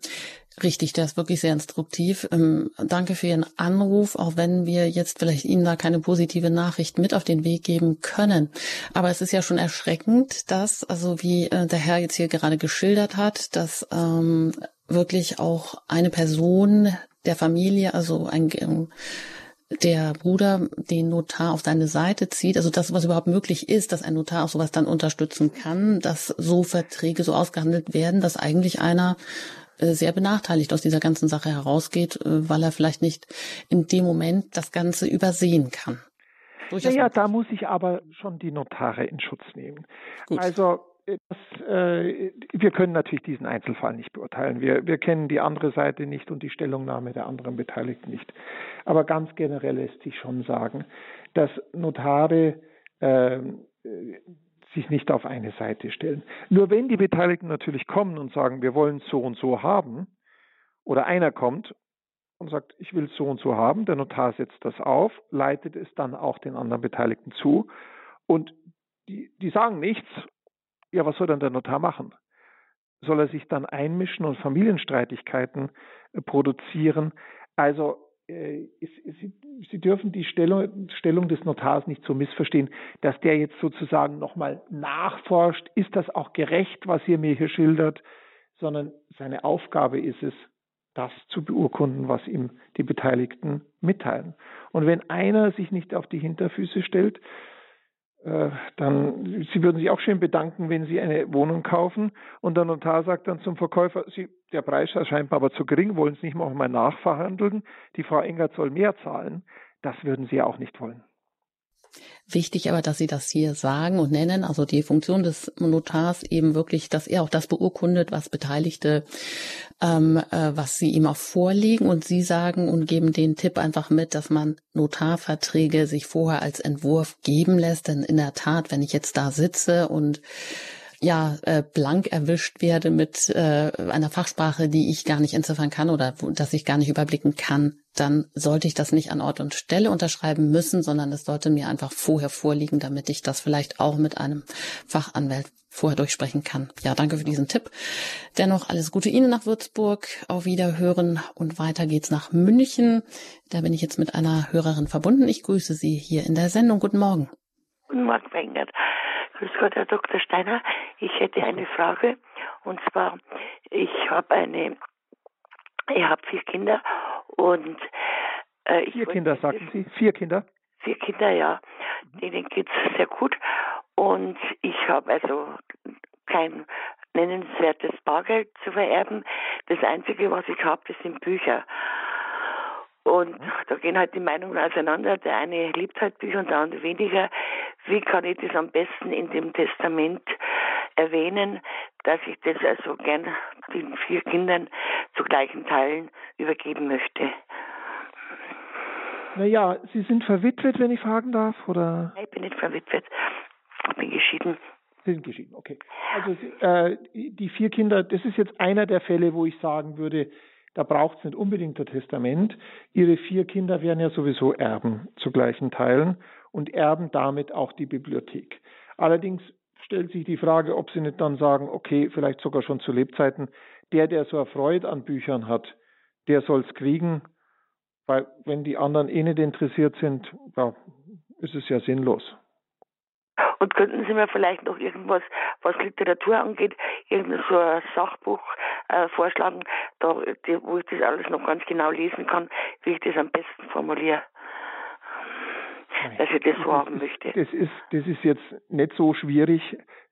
Richtig, der ist wirklich sehr instruktiv. Ähm, danke für Ihren Anruf, auch wenn wir jetzt vielleicht Ihnen da keine positive Nachricht mit auf den Weg geben können. Aber es ist ja schon erschreckend, dass, also wie äh, der Herr jetzt hier gerade geschildert hat, dass ähm, wirklich auch eine Person der Familie, also ein ähm, der Bruder den Notar auf seine Seite zieht, also das, was überhaupt möglich ist, dass ein Notar auch sowas dann unterstützen kann, dass so Verträge so ausgehandelt werden, dass eigentlich einer äh, sehr benachteiligt aus dieser ganzen Sache herausgeht, äh, weil er vielleicht nicht in dem Moment das Ganze übersehen kann. Naja, da muss ich aber schon die Notare in Schutz nehmen. Gut. Also das, äh, wir können natürlich diesen Einzelfall nicht beurteilen. Wir, wir kennen die andere Seite nicht und die Stellungnahme der anderen Beteiligten nicht. Aber ganz generell lässt sich schon sagen, dass Notare äh, sich nicht auf eine Seite stellen. Nur wenn die Beteiligten natürlich kommen und sagen, wir wollen so und so haben, oder einer kommt und sagt, ich will so und so haben, der Notar setzt das auf, leitet es dann auch den anderen Beteiligten zu und die, die sagen nichts ja, was soll dann der Notar machen? Soll er sich dann einmischen und Familienstreitigkeiten äh, produzieren? Also äh, Sie, dürfen die Stellung, Stellung, des Notars nicht so missverstehen, dass der jetzt sozusagen nochmal nachforscht, ist das auch gerecht, was ihr mir hier schildert, sondern seine Aufgabe ist es, das zu beurkunden, was ihm die Beteiligten mitteilen. Und wenn einer sich nicht auf die Hinterfüße stellt, dann, Sie würden sich auch schön bedanken, wenn Sie eine Wohnung kaufen und der Notar sagt dann zum Verkäufer, Sie, der Preis erscheint aber zu gering, wollen Sie nicht mal nachverhandeln, die Frau Engert soll mehr zahlen. Das würden Sie ja auch nicht wollen. Wichtig aber, dass Sie das hier sagen und nennen, also die Funktion des Notars eben wirklich, dass er auch das beurkundet, was Beteiligte, ähm, äh, was sie ihm auch vorlegen und Sie sagen und geben den Tipp einfach mit, dass man Notarverträge sich vorher als Entwurf geben lässt, denn in der Tat, wenn ich jetzt da sitze und ja äh, blank erwischt werde mit äh, einer Fachsprache, die ich gar nicht entziffern kann oder dass ich gar nicht überblicken kann, dann sollte ich das nicht an Ort und Stelle unterschreiben müssen, sondern es sollte mir einfach vorher vorliegen, damit ich das vielleicht auch mit einem Fachanwalt vorher durchsprechen kann. Ja, danke für diesen Tipp. Dennoch alles Gute Ihnen nach Würzburg. Auf Wiederhören und weiter geht's nach München. Da bin ich jetzt mit einer Hörerin verbunden. Ich grüße Sie hier in der Sendung. Guten Morgen. Guten Morgen, Weingart. Grüß Gott, Herr Dr. Steiner. Ich hätte eine Frage. Und zwar, ich habe eine, ich habe vier Kinder und äh, Vier Kinder, sagten Sie? Vier Kinder? Vier Kinder, ja. Denen geht es sehr gut. Und ich habe also kein nennenswertes Bargeld zu vererben. Das Einzige, was ich habe, das sind Bücher. Und mhm. da gehen halt die Meinungen auseinander. Der eine liebt halt Bücher und der andere weniger. Wie kann ich das am besten in dem Testament erwähnen, dass ich das also gern den vier Kindern zu gleichen Teilen übergeben möchte? Naja, Sie sind verwitwet, wenn ich fragen darf, oder? Nein, ich bin nicht verwitwet. Ich bin geschieden. Sie sind geschieden, okay. Also äh, die vier Kinder, das ist jetzt einer der Fälle, wo ich sagen würde, da braucht es nicht unbedingt ein Testament. Ihre vier Kinder wären ja sowieso Erben zu gleichen Teilen und erben damit auch die Bibliothek. Allerdings stellt sich die Frage, ob Sie nicht dann sagen, okay, vielleicht sogar schon zu Lebzeiten, der, der so erfreut an Büchern hat, der soll es kriegen, weil wenn die anderen eh nicht interessiert sind, ja, ist es ja sinnlos. Und könnten Sie mir vielleicht noch irgendwas, was Literatur angeht, irgendein so ein Sachbuch äh, vorschlagen, da, die, wo ich das alles noch ganz genau lesen kann, wie ich das am besten formuliere? dass ich das so haben möchte. Das ist, das ist jetzt nicht so schwierig.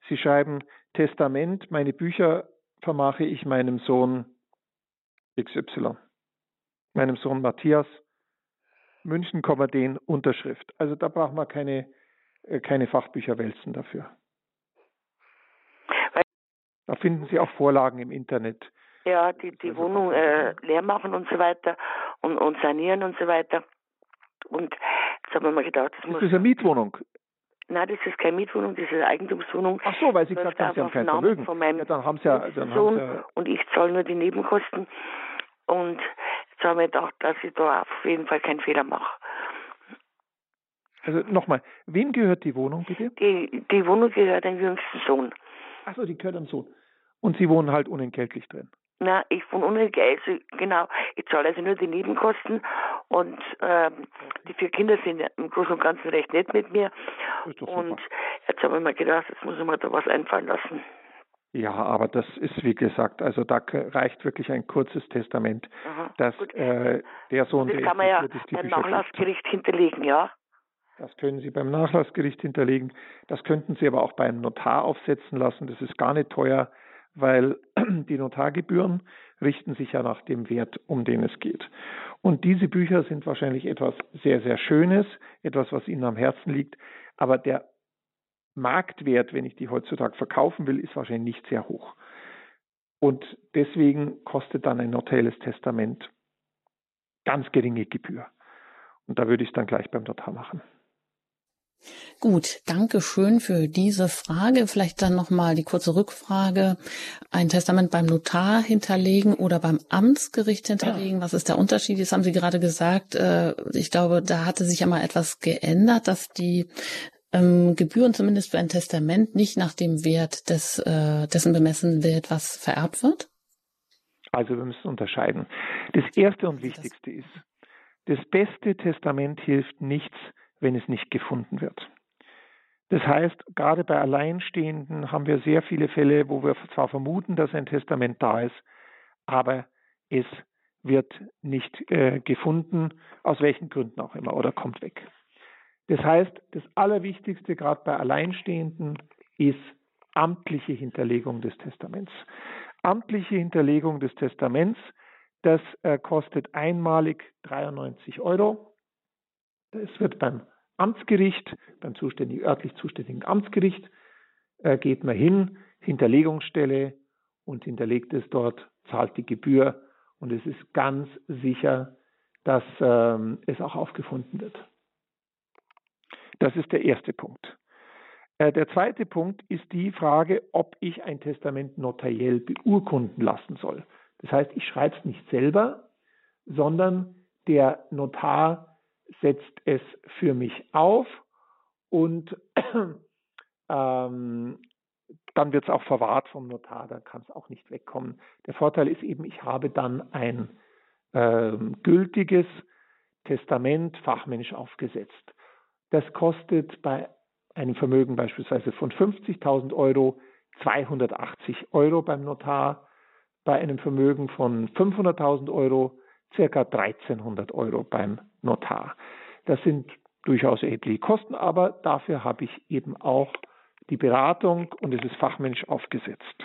Sie schreiben Testament, meine Bücher vermache ich meinem Sohn XY, meinem Sohn Matthias, München, den Unterschrift. Also da braucht man keine, äh, keine Fachbücher wälzen dafür. Da finden Sie auch Vorlagen im Internet. Ja, die, die also Wohnung äh, leer machen und so weiter und, und sanieren und so weiter. Und jetzt haben wir mal gedacht, das ist muss. Das eine Mietwohnung. Nein, das ist keine Mietwohnung, das ist eine Eigentumswohnung. Ach so, weil Sie gesagt haben, Sie haben kein Vermögen. Von meinem ja, dann haben Sie ja, dann Sohn haben Sie ja und ich zahle nur die Nebenkosten. Und jetzt haben wir gedacht, dass ich da auf jeden Fall keinen Fehler mache. Also nochmal, wem gehört die Wohnung bitte? Die, die Wohnung gehört dem jüngsten Sohn. Achso, die gehört dem Sohn. Und Sie wohnen halt unentgeltlich drin. Na, ich wohne unentgeltlich, also, genau. Ich zahle also nur die Nebenkosten und ähm, die vier Kinder sind im Großen und Ganzen recht nett mit mir. Und jetzt habe ich mir gedacht, jetzt muss ich mir da was einfallen lassen. Ja, aber das ist wie gesagt, also da reicht wirklich ein kurzes Testament, Aha, dass äh, der Sohn, das der kann man ja beim Nachlassgericht hinterlegen, ja. Das können Sie beim Nachlassgericht hinterlegen. Das könnten Sie aber auch bei einem Notar aufsetzen lassen. Das ist gar nicht teuer weil *clears throat* die Notargebühren richten sich ja nach dem Wert, um den es geht. Und diese Bücher sind wahrscheinlich etwas sehr, sehr Schönes, etwas, was Ihnen am Herzen liegt, aber der Marktwert, wenn ich die heutzutage verkaufen will, ist wahrscheinlich nicht sehr hoch. Und deswegen kostet dann ein notarielles Testament ganz geringe Gebühr. Und da würde ich es dann gleich beim Notar machen. Gut, danke schön für diese Frage. Vielleicht dann nochmal die kurze Rückfrage. Ein Testament beim Notar hinterlegen oder beim Amtsgericht hinterlegen. Was ist der Unterschied? Jetzt haben Sie gerade gesagt, äh, ich glaube, da hatte sich ja mal etwas geändert, dass die ähm, Gebühren zumindest für ein Testament nicht nach dem Wert des, äh, dessen bemessen wird, was vererbt wird? Also wir müssen unterscheiden. Das Erste und Wichtigste ist, das beste Testament hilft nichts, wenn es nicht gefunden wird. Das heißt, gerade bei Alleinstehenden haben wir sehr viele Fälle, wo wir zwar vermuten, dass ein Testament da ist, aber es wird nicht äh, gefunden, aus welchen Gründen auch immer, oder kommt weg. Das heißt, das Allerwichtigste gerade bei Alleinstehenden ist amtliche Hinterlegung des Testaments. Amtliche Hinterlegung des Testaments, das äh, kostet einmalig 93 Euro. Es wird beim Amtsgericht, beim zuständigen, örtlich zuständigen Amtsgericht, äh, geht man hin, Hinterlegungsstelle und hinterlegt es dort, zahlt die Gebühr und es ist ganz sicher, dass ähm, es auch aufgefunden wird. Das ist der erste Punkt. Äh, der zweite Punkt ist die Frage, ob ich ein Testament notariell beurkunden lassen soll. Das heißt, ich schreibe es nicht selber, sondern der Notar setzt es für mich auf und *clears throat* ähm, dann wird es auch verwahrt vom Notar, dann kann es auch nicht wegkommen. Der Vorteil ist eben, ich habe dann ein ähm, gültiges Testament fachmännisch aufgesetzt. Das kostet bei einem Vermögen beispielsweise von 50.000 Euro 280 Euro beim Notar, bei einem Vermögen von 500.000 Euro circa 1300 Euro beim Notar. Das sind durchaus erhebliche Kosten, aber dafür habe ich eben auch die Beratung und es ist fachmännisch aufgesetzt.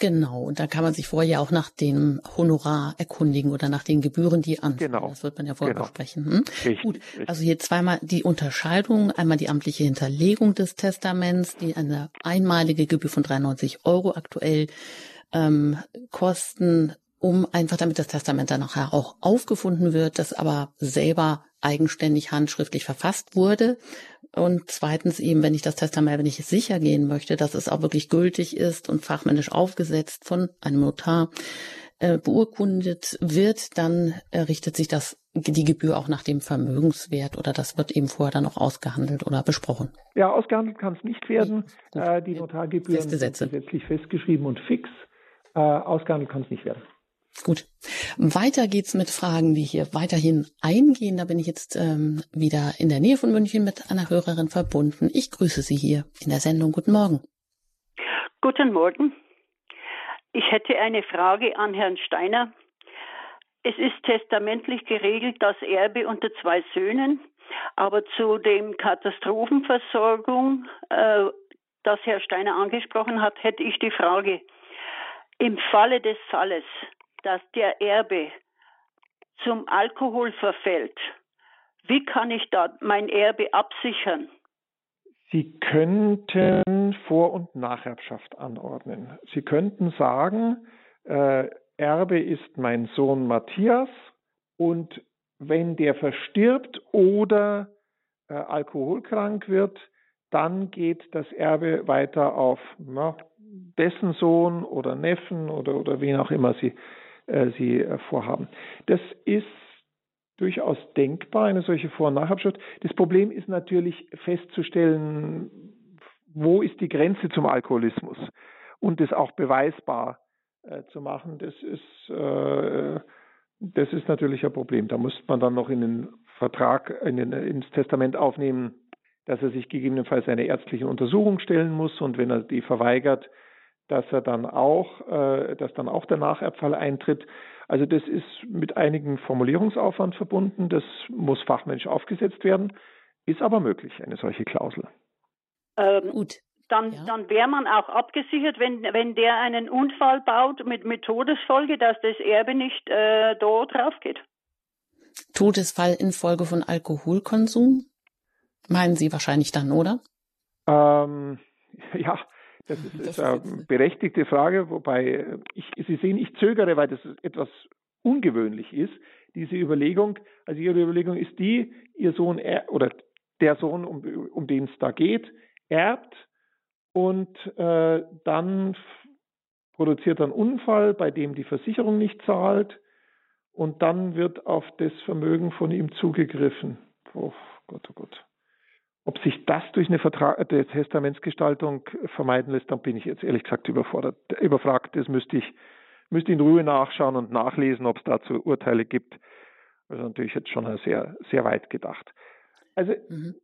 Genau, und da kann man sich vorher auch nach dem Honorar erkundigen oder nach den Gebühren, die anfallen. Genau. Das wird man ja vorher genau. besprechen. Hm? Richtig, Gut, richtig. also hier zweimal die Unterscheidung, einmal die amtliche Hinterlegung des Testaments, die eine einmalige Gebühr von 93 Euro aktuell ähm, kosten um einfach damit das Testament dann nachher auch aufgefunden wird, das aber selber eigenständig handschriftlich verfasst wurde. Und zweitens eben, wenn ich das Testament, wenn ich sicher gehen möchte, dass es auch wirklich gültig ist und fachmännisch aufgesetzt von einem Notar äh, beurkundet wird, dann richtet sich das die Gebühr auch nach dem Vermögenswert oder das wird eben vorher dann auch ausgehandelt oder besprochen? Ja, ausgehandelt kann es nicht werden. Äh, die Notargebühren sind gesetzlich festgeschrieben und fix. Äh, ausgehandelt kann es nicht werden. Gut. Weiter geht's mit Fragen, die hier weiterhin eingehen. Da bin ich jetzt ähm, wieder in der Nähe von München mit einer Hörerin verbunden. Ich grüße Sie hier in der Sendung. Guten Morgen. Guten Morgen. Ich hätte eine Frage an Herrn Steiner. Es ist testamentlich geregelt, dass Erbe unter zwei Söhnen Aber zu dem Katastrophenversorgung, äh, das Herr Steiner angesprochen hat, hätte ich die Frage, im Falle des Falles, dass der Erbe zum Alkohol verfällt, wie kann ich da mein Erbe absichern? Sie könnten Vor- und Nacherbschaft anordnen. Sie könnten sagen, äh, Erbe ist mein Sohn Matthias und wenn der verstirbt oder äh, alkoholkrank wird, dann geht das Erbe weiter auf na, dessen Sohn oder Neffen oder, oder wen auch immer Sie, Sie äh, vorhaben. Das ist durchaus denkbar, eine solche Vor- und Nachabschrift. Das Problem ist natürlich festzustellen, wo ist die Grenze zum Alkoholismus und das auch beweisbar äh, zu machen. Das ist, äh, das ist natürlich ein Problem. Da muss man dann noch in den Vertrag, in den, ins Testament aufnehmen, dass er sich gegebenenfalls einer ärztlichen Untersuchung stellen muss und wenn er die verweigert, dass er dann auch, äh, dass dann auch der Nacherbfall eintritt. Also das ist mit einigen Formulierungsaufwand verbunden. Das muss fachmännisch aufgesetzt werden, ist aber möglich, eine solche Klausel. Ähm, Gut. Dann, ja. dann wäre man auch abgesichert, wenn, wenn der einen Unfall baut mit, mit Todesfolge, dass das Erbe nicht äh, da drauf geht. Todesfall infolge von Alkoholkonsum? Meinen Sie wahrscheinlich dann, oder? Ähm, *laughs* ja, das ist, ist eine berechtigte Frage, wobei ich, Sie sehen, ich zögere, weil das etwas ungewöhnlich ist, diese Überlegung. Also Ihre Überlegung ist die, Ihr Sohn oder der Sohn, um, um den es da geht, erbt und äh, dann produziert er einen Unfall, bei dem die Versicherung nicht zahlt und dann wird auf das Vermögen von ihm zugegriffen. Oh Gott, oh Gott. Ob sich das durch eine Vertrag der Testamentsgestaltung vermeiden lässt, dann bin ich jetzt ehrlich gesagt überfordert, überfragt. Das müsste ich, müsste in Ruhe nachschauen und nachlesen, ob es dazu Urteile gibt. Also natürlich jetzt schon sehr, sehr weit gedacht. Also mhm.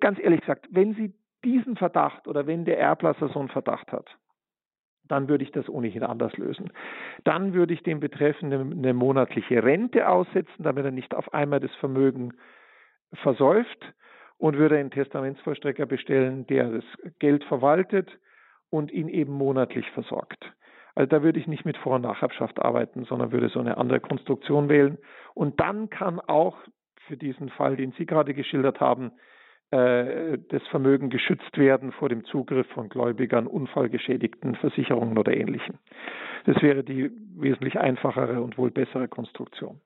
ganz ehrlich gesagt, wenn Sie diesen Verdacht oder wenn der Erblasser so einen Verdacht hat, dann würde ich das ohnehin anders lösen. Dann würde ich dem Betreffenden eine monatliche Rente aussetzen, damit er nicht auf einmal das Vermögen versäuft und würde einen Testamentsvollstrecker bestellen, der das Geld verwaltet und ihn eben monatlich versorgt. Also da würde ich nicht mit Vor- und Nachhabschaft arbeiten, sondern würde so eine andere Konstruktion wählen. Und dann kann auch für diesen Fall, den Sie gerade geschildert haben, äh, das Vermögen geschützt werden vor dem Zugriff von Gläubigern, Unfallgeschädigten, Versicherungen oder Ähnlichem. Das wäre die wesentlich einfachere und wohl bessere Konstruktion.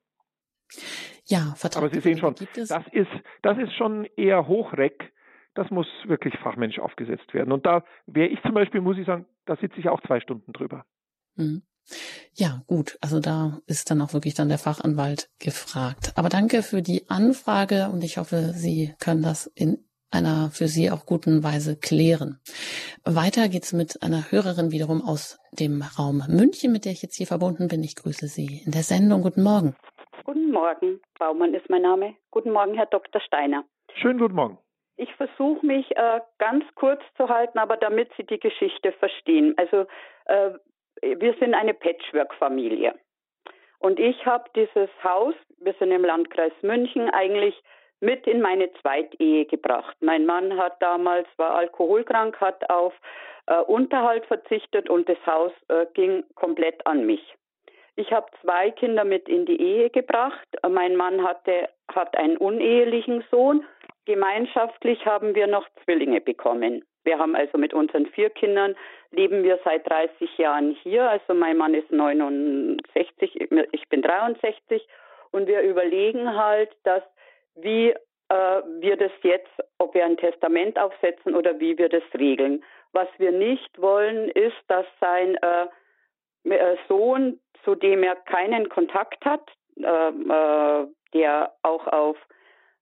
Ja, Vertrag Aber Sie sehen schon, das ist, das ist schon eher Hochreck. Das muss wirklich fachmännisch aufgesetzt werden. Und da wäre ich zum Beispiel, muss ich sagen, da sitze ich auch zwei Stunden drüber. Mhm. Ja, gut. Also da ist dann auch wirklich dann der Fachanwalt gefragt. Aber danke für die Anfrage und ich hoffe, Sie können das in einer für Sie auch guten Weise klären. Weiter geht's mit einer Hörerin wiederum aus dem Raum München, mit der ich jetzt hier verbunden bin. Ich grüße Sie in der Sendung. Guten Morgen. Guten Morgen, Baumann ist mein Name. Guten Morgen, Herr Dr. Steiner. Schönen guten Morgen. Ich versuche mich äh, ganz kurz zu halten, aber damit Sie die Geschichte verstehen. Also äh, wir sind eine Patchwork-Familie. Und ich habe dieses Haus, wir sind im Landkreis München, eigentlich mit in meine Zweitehe gebracht. Mein Mann hat damals, war alkoholkrank, hat auf äh, Unterhalt verzichtet und das Haus äh, ging komplett an mich. Ich habe zwei Kinder mit in die Ehe gebracht. Mein Mann hatte, hat einen unehelichen Sohn. Gemeinschaftlich haben wir noch Zwillinge bekommen. Wir haben also mit unseren vier Kindern leben wir seit 30 Jahren hier. Also mein Mann ist 69, ich bin 63 und wir überlegen halt, dass wie äh, wir das jetzt, ob wir ein Testament aufsetzen oder wie wir das regeln. Was wir nicht wollen, ist, dass sein äh, äh Sohn zu dem er keinen Kontakt hat, äh, äh, der auch auf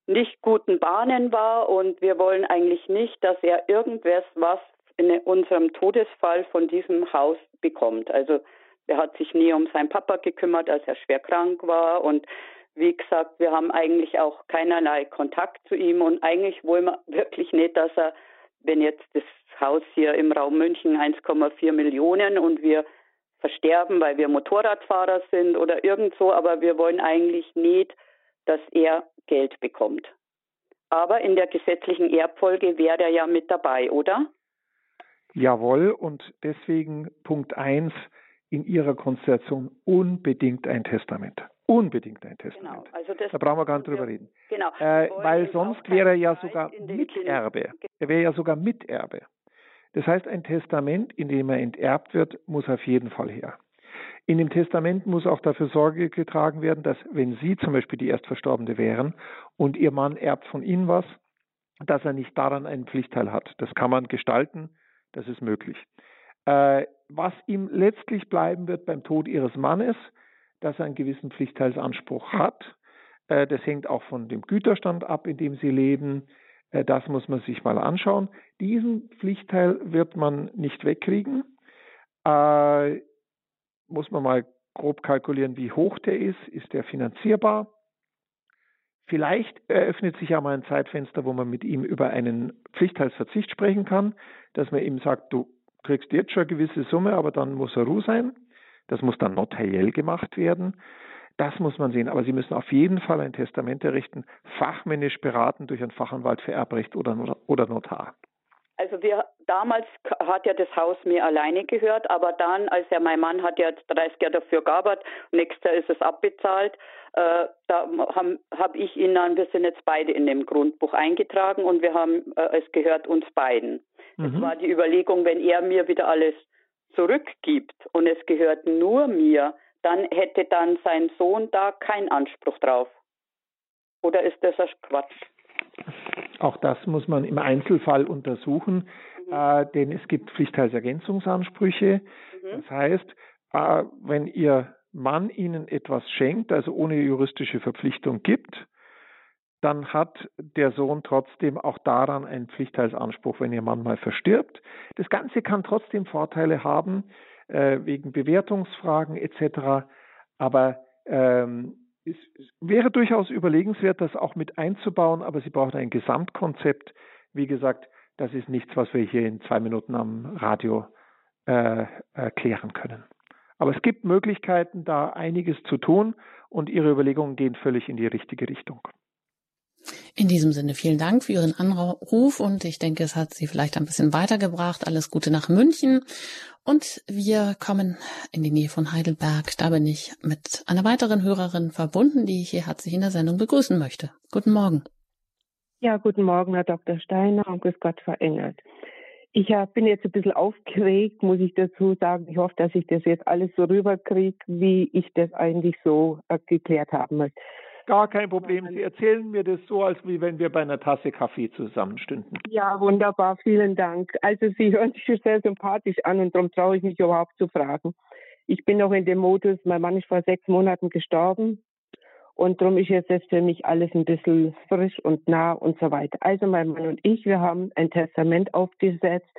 nicht guten Bahnen war. Und wir wollen eigentlich nicht, dass er irgendwas, was in unserem Todesfall von diesem Haus bekommt. Also er hat sich nie um seinen Papa gekümmert, als er schwer krank war. Und wie gesagt, wir haben eigentlich auch keinerlei Kontakt zu ihm. Und eigentlich wollen wir wirklich nicht, dass er, wenn jetzt das Haus hier im Raum München 1,4 Millionen und wir versterben, weil wir Motorradfahrer sind oder irgend so, aber wir wollen eigentlich nicht, dass er Geld bekommt. aber in der gesetzlichen Erbfolge wäre er ja mit dabei, oder? Jawohl, und deswegen Punkt 1 in Ihrer Konstellation unbedingt ein Testament. Unbedingt ein Testament. Genau, also da brauchen wir gar nicht drüber reden. Genau. Äh, weil sonst wäre er ja sogar Miterbe. Er wäre ja sogar Miterbe. Das heißt, ein Testament, in dem er enterbt wird, muss auf jeden Fall her. In dem Testament muss auch dafür Sorge getragen werden, dass wenn Sie zum Beispiel die Erstverstorbene wären und Ihr Mann erbt von Ihnen was, dass er nicht daran einen Pflichtteil hat. Das kann man gestalten, das ist möglich. Äh, was ihm letztlich bleiben wird beim Tod Ihres Mannes, dass er einen gewissen Pflichtteilsanspruch hat. Äh, das hängt auch von dem Güterstand ab, in dem Sie leben. Äh, das muss man sich mal anschauen. Diesen Pflichtteil wird man nicht wegkriegen. Äh, muss man mal grob kalkulieren, wie hoch der ist. Ist der finanzierbar? Vielleicht eröffnet sich ja mal ein Zeitfenster, wo man mit ihm über einen Pflichtteilsverzicht sprechen kann, dass man ihm sagt, du kriegst jetzt schon eine gewisse Summe, aber dann muss er Ruhe sein. Das muss dann notariell gemacht werden. Das muss man sehen. Aber Sie müssen auf jeden Fall ein Testament errichten, fachmännisch beraten durch einen Fachanwalt für Erbrecht oder, oder Notar. Also wir damals hat ja das Haus mir alleine gehört, aber dann, als ja mein Mann hat ja 30 Jahre dafür gearbeitet, nächstes Jahr ist es abbezahlt, äh, da habe hab ich ihn dann, wir sind jetzt beide in dem Grundbuch eingetragen und wir haben, äh, es gehört uns beiden. Mhm. Es war die Überlegung, wenn er mir wieder alles zurückgibt und es gehört nur mir, dann hätte dann sein Sohn da keinen Anspruch drauf. Oder ist das ein Quatsch? Auch das muss man im Einzelfall untersuchen, mhm. äh, denn es gibt Pflichtteilsergänzungsansprüche. Mhm. Das heißt, äh, wenn Ihr Mann Ihnen etwas schenkt, also ohne juristische Verpflichtung gibt, dann hat der Sohn trotzdem auch daran einen Pflichtteilsanspruch, wenn Ihr Mann mal verstirbt. Das Ganze kann trotzdem Vorteile haben, äh, wegen Bewertungsfragen etc. Aber ähm, es, wäre durchaus überlegenswert, das auch mit einzubauen, aber Sie brauchen ein Gesamtkonzept. Wie gesagt, das ist nichts, was wir hier in zwei Minuten am Radio äh, erklären können. Aber es gibt Möglichkeiten, da einiges zu tun und Ihre Überlegungen gehen völlig in die richtige Richtung. In diesem Sinne vielen Dank für Ihren Anruf und ich denke, es hat Sie vielleicht ein bisschen weitergebracht. Alles Gute nach München und wir kommen in die Nähe von Heidelberg. Da bin ich mit einer weiteren Hörerin verbunden, die ich hier herzlich in der Sendung begrüßen möchte. Guten Morgen. Ja, guten Morgen, Herr Dr. Steiner und grüß Gott verändert. Ich bin jetzt ein bisschen aufgeregt, muss ich dazu sagen. Ich hoffe, dass ich das jetzt alles so rüberkriege, wie ich das eigentlich so äh, geklärt haben möchte. Gar kein Problem. Sie erzählen mir das so, als wie wenn wir bei einer Tasse Kaffee zusammenstünden. Ja, wunderbar. Vielen Dank. Also Sie hören sich sehr sympathisch an und darum traue ich mich überhaupt zu fragen. Ich bin noch in dem Modus, mein Mann ist vor sechs Monaten gestorben und darum ist jetzt für mich alles ein bisschen frisch und nah und so weiter. Also mein Mann und ich, wir haben ein Testament aufgesetzt.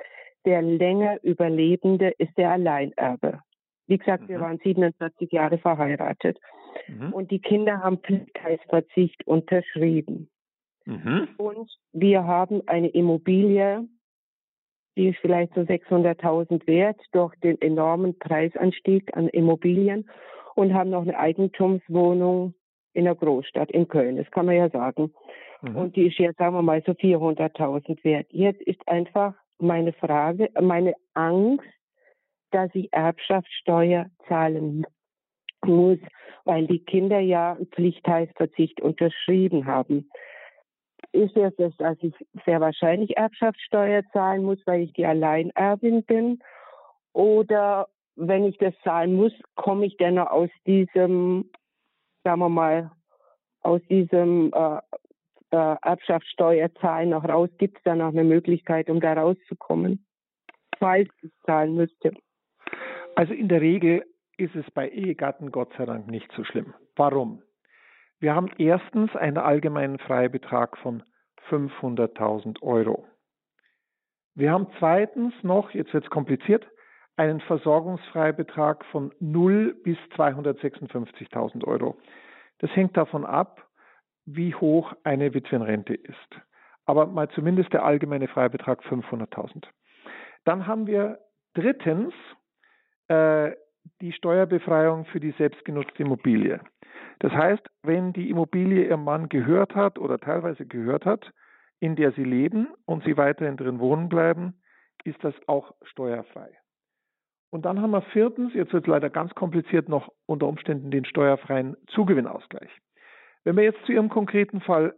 Der länger Überlebende ist der Alleinerbe. Wie gesagt, mhm. wir waren 47 Jahre verheiratet. Mhm. Und die Kinder haben Pflichtheitsverzicht unterschrieben. Mhm. Und wir haben eine Immobilie, die ist vielleicht so 600.000 wert durch den enormen Preisanstieg an Immobilien und haben noch eine Eigentumswohnung in der Großstadt in Köln. Das kann man ja sagen. Mhm. Und die ist jetzt, sagen wir mal, so 400.000 wert. Jetzt ist einfach meine Frage, meine Angst, dass ich Erbschaftssteuer zahlen muss, weil die Kinder ja Pflichtheitsverzicht unterschrieben haben. Ist es das, dass ich sehr wahrscheinlich Erbschaftssteuer zahlen muss, weil ich die Alleinerbin bin? Oder wenn ich das zahlen muss, komme ich dann noch aus diesem, sagen wir mal, aus diesem äh, äh, Erbschaftssteuerzahlen noch raus? Gibt es da noch eine Möglichkeit, um da rauszukommen, falls ich zahlen müsste? Also in der Regel ist es bei Ehegatten Gott sei Dank nicht so schlimm. Warum? Wir haben erstens einen allgemeinen Freibetrag von 500.000 Euro. Wir haben zweitens noch, jetzt wird es kompliziert, einen Versorgungsfreibetrag von 0 bis 256.000 Euro. Das hängt davon ab, wie hoch eine Witwenrente ist. Aber mal zumindest der allgemeine Freibetrag 500.000. Dann haben wir drittens äh, die Steuerbefreiung für die selbstgenutzte Immobilie. Das heißt, wenn die Immobilie ihr Mann gehört hat oder teilweise gehört hat, in der sie leben und sie weiterhin drin wohnen bleiben, ist das auch steuerfrei. Und dann haben wir viertens, jetzt wird es leider ganz kompliziert, noch unter Umständen den steuerfreien Zugewinnausgleich. Wenn wir jetzt zu Ihrem konkreten Fall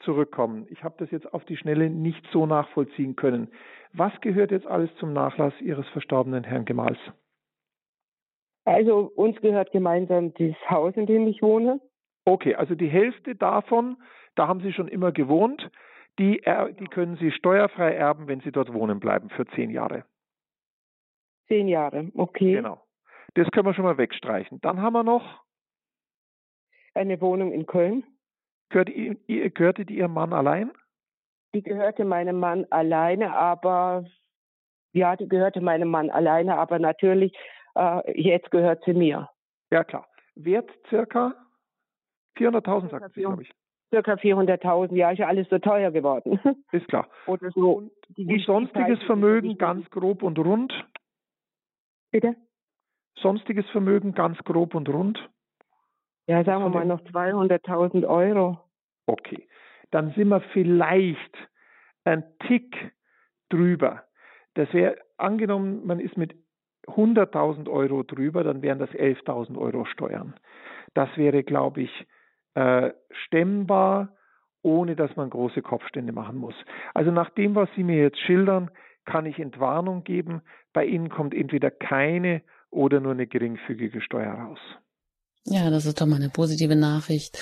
zurückkommen, ich habe das jetzt auf die Schnelle nicht so nachvollziehen können. Was gehört jetzt alles zum Nachlass Ihres verstorbenen Herrn Gemahls? Also uns gehört gemeinsam dieses Haus, in dem ich wohne. Okay, also die Hälfte davon, da haben Sie schon immer gewohnt, die, die können Sie steuerfrei erben, wenn Sie dort wohnen bleiben für zehn Jahre. Zehn Jahre, okay. Genau. Das können wir schon mal wegstreichen. Dann haben wir noch eine Wohnung in Köln. Gehörte, gehörte die Ihrem Mann allein? Die gehörte meinem Mann alleine, aber ja, die gehörte meinem Mann alleine, aber natürlich äh, jetzt gehört sie mir. Ja, klar. Wert circa 400.000, sagt sie, glaube ich. Circa 400.000, ja, ist ja alles so teuer geworden. *laughs* Ist klar. Oder so. Und, und sonstiges Vermögen ganz grob und rund? Bitte? Sonstiges Vermögen ganz grob und rund? Ja, sagen wir mal noch 200.000 Euro. Okay. Dann sind wir vielleicht ein Tick drüber. Das wäre, angenommen, man ist mit 100.000 Euro drüber, dann wären das 11.000 Euro Steuern. Das wäre, glaube ich, äh, stemmbar, ohne dass man große Kopfstände machen muss. Also nach dem, was Sie mir jetzt schildern, kann ich Entwarnung geben. Bei Ihnen kommt entweder keine oder nur eine geringfügige Steuer raus. Ja, das ist doch mal eine positive Nachricht.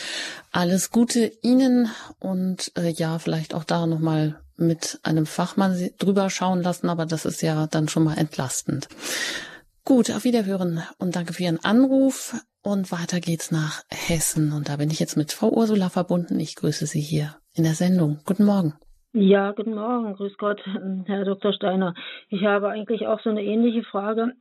Alles Gute Ihnen und äh, ja, vielleicht auch da nochmal mit einem Fachmann drüber schauen lassen, aber das ist ja dann schon mal entlastend. Gut, auf Wiederhören und danke für Ihren Anruf. Und weiter geht's nach Hessen. Und da bin ich jetzt mit Frau Ursula verbunden. Ich grüße Sie hier in der Sendung. Guten Morgen. Ja, guten Morgen. Grüß Gott, Herr Dr. Steiner. Ich habe eigentlich auch so eine ähnliche Frage.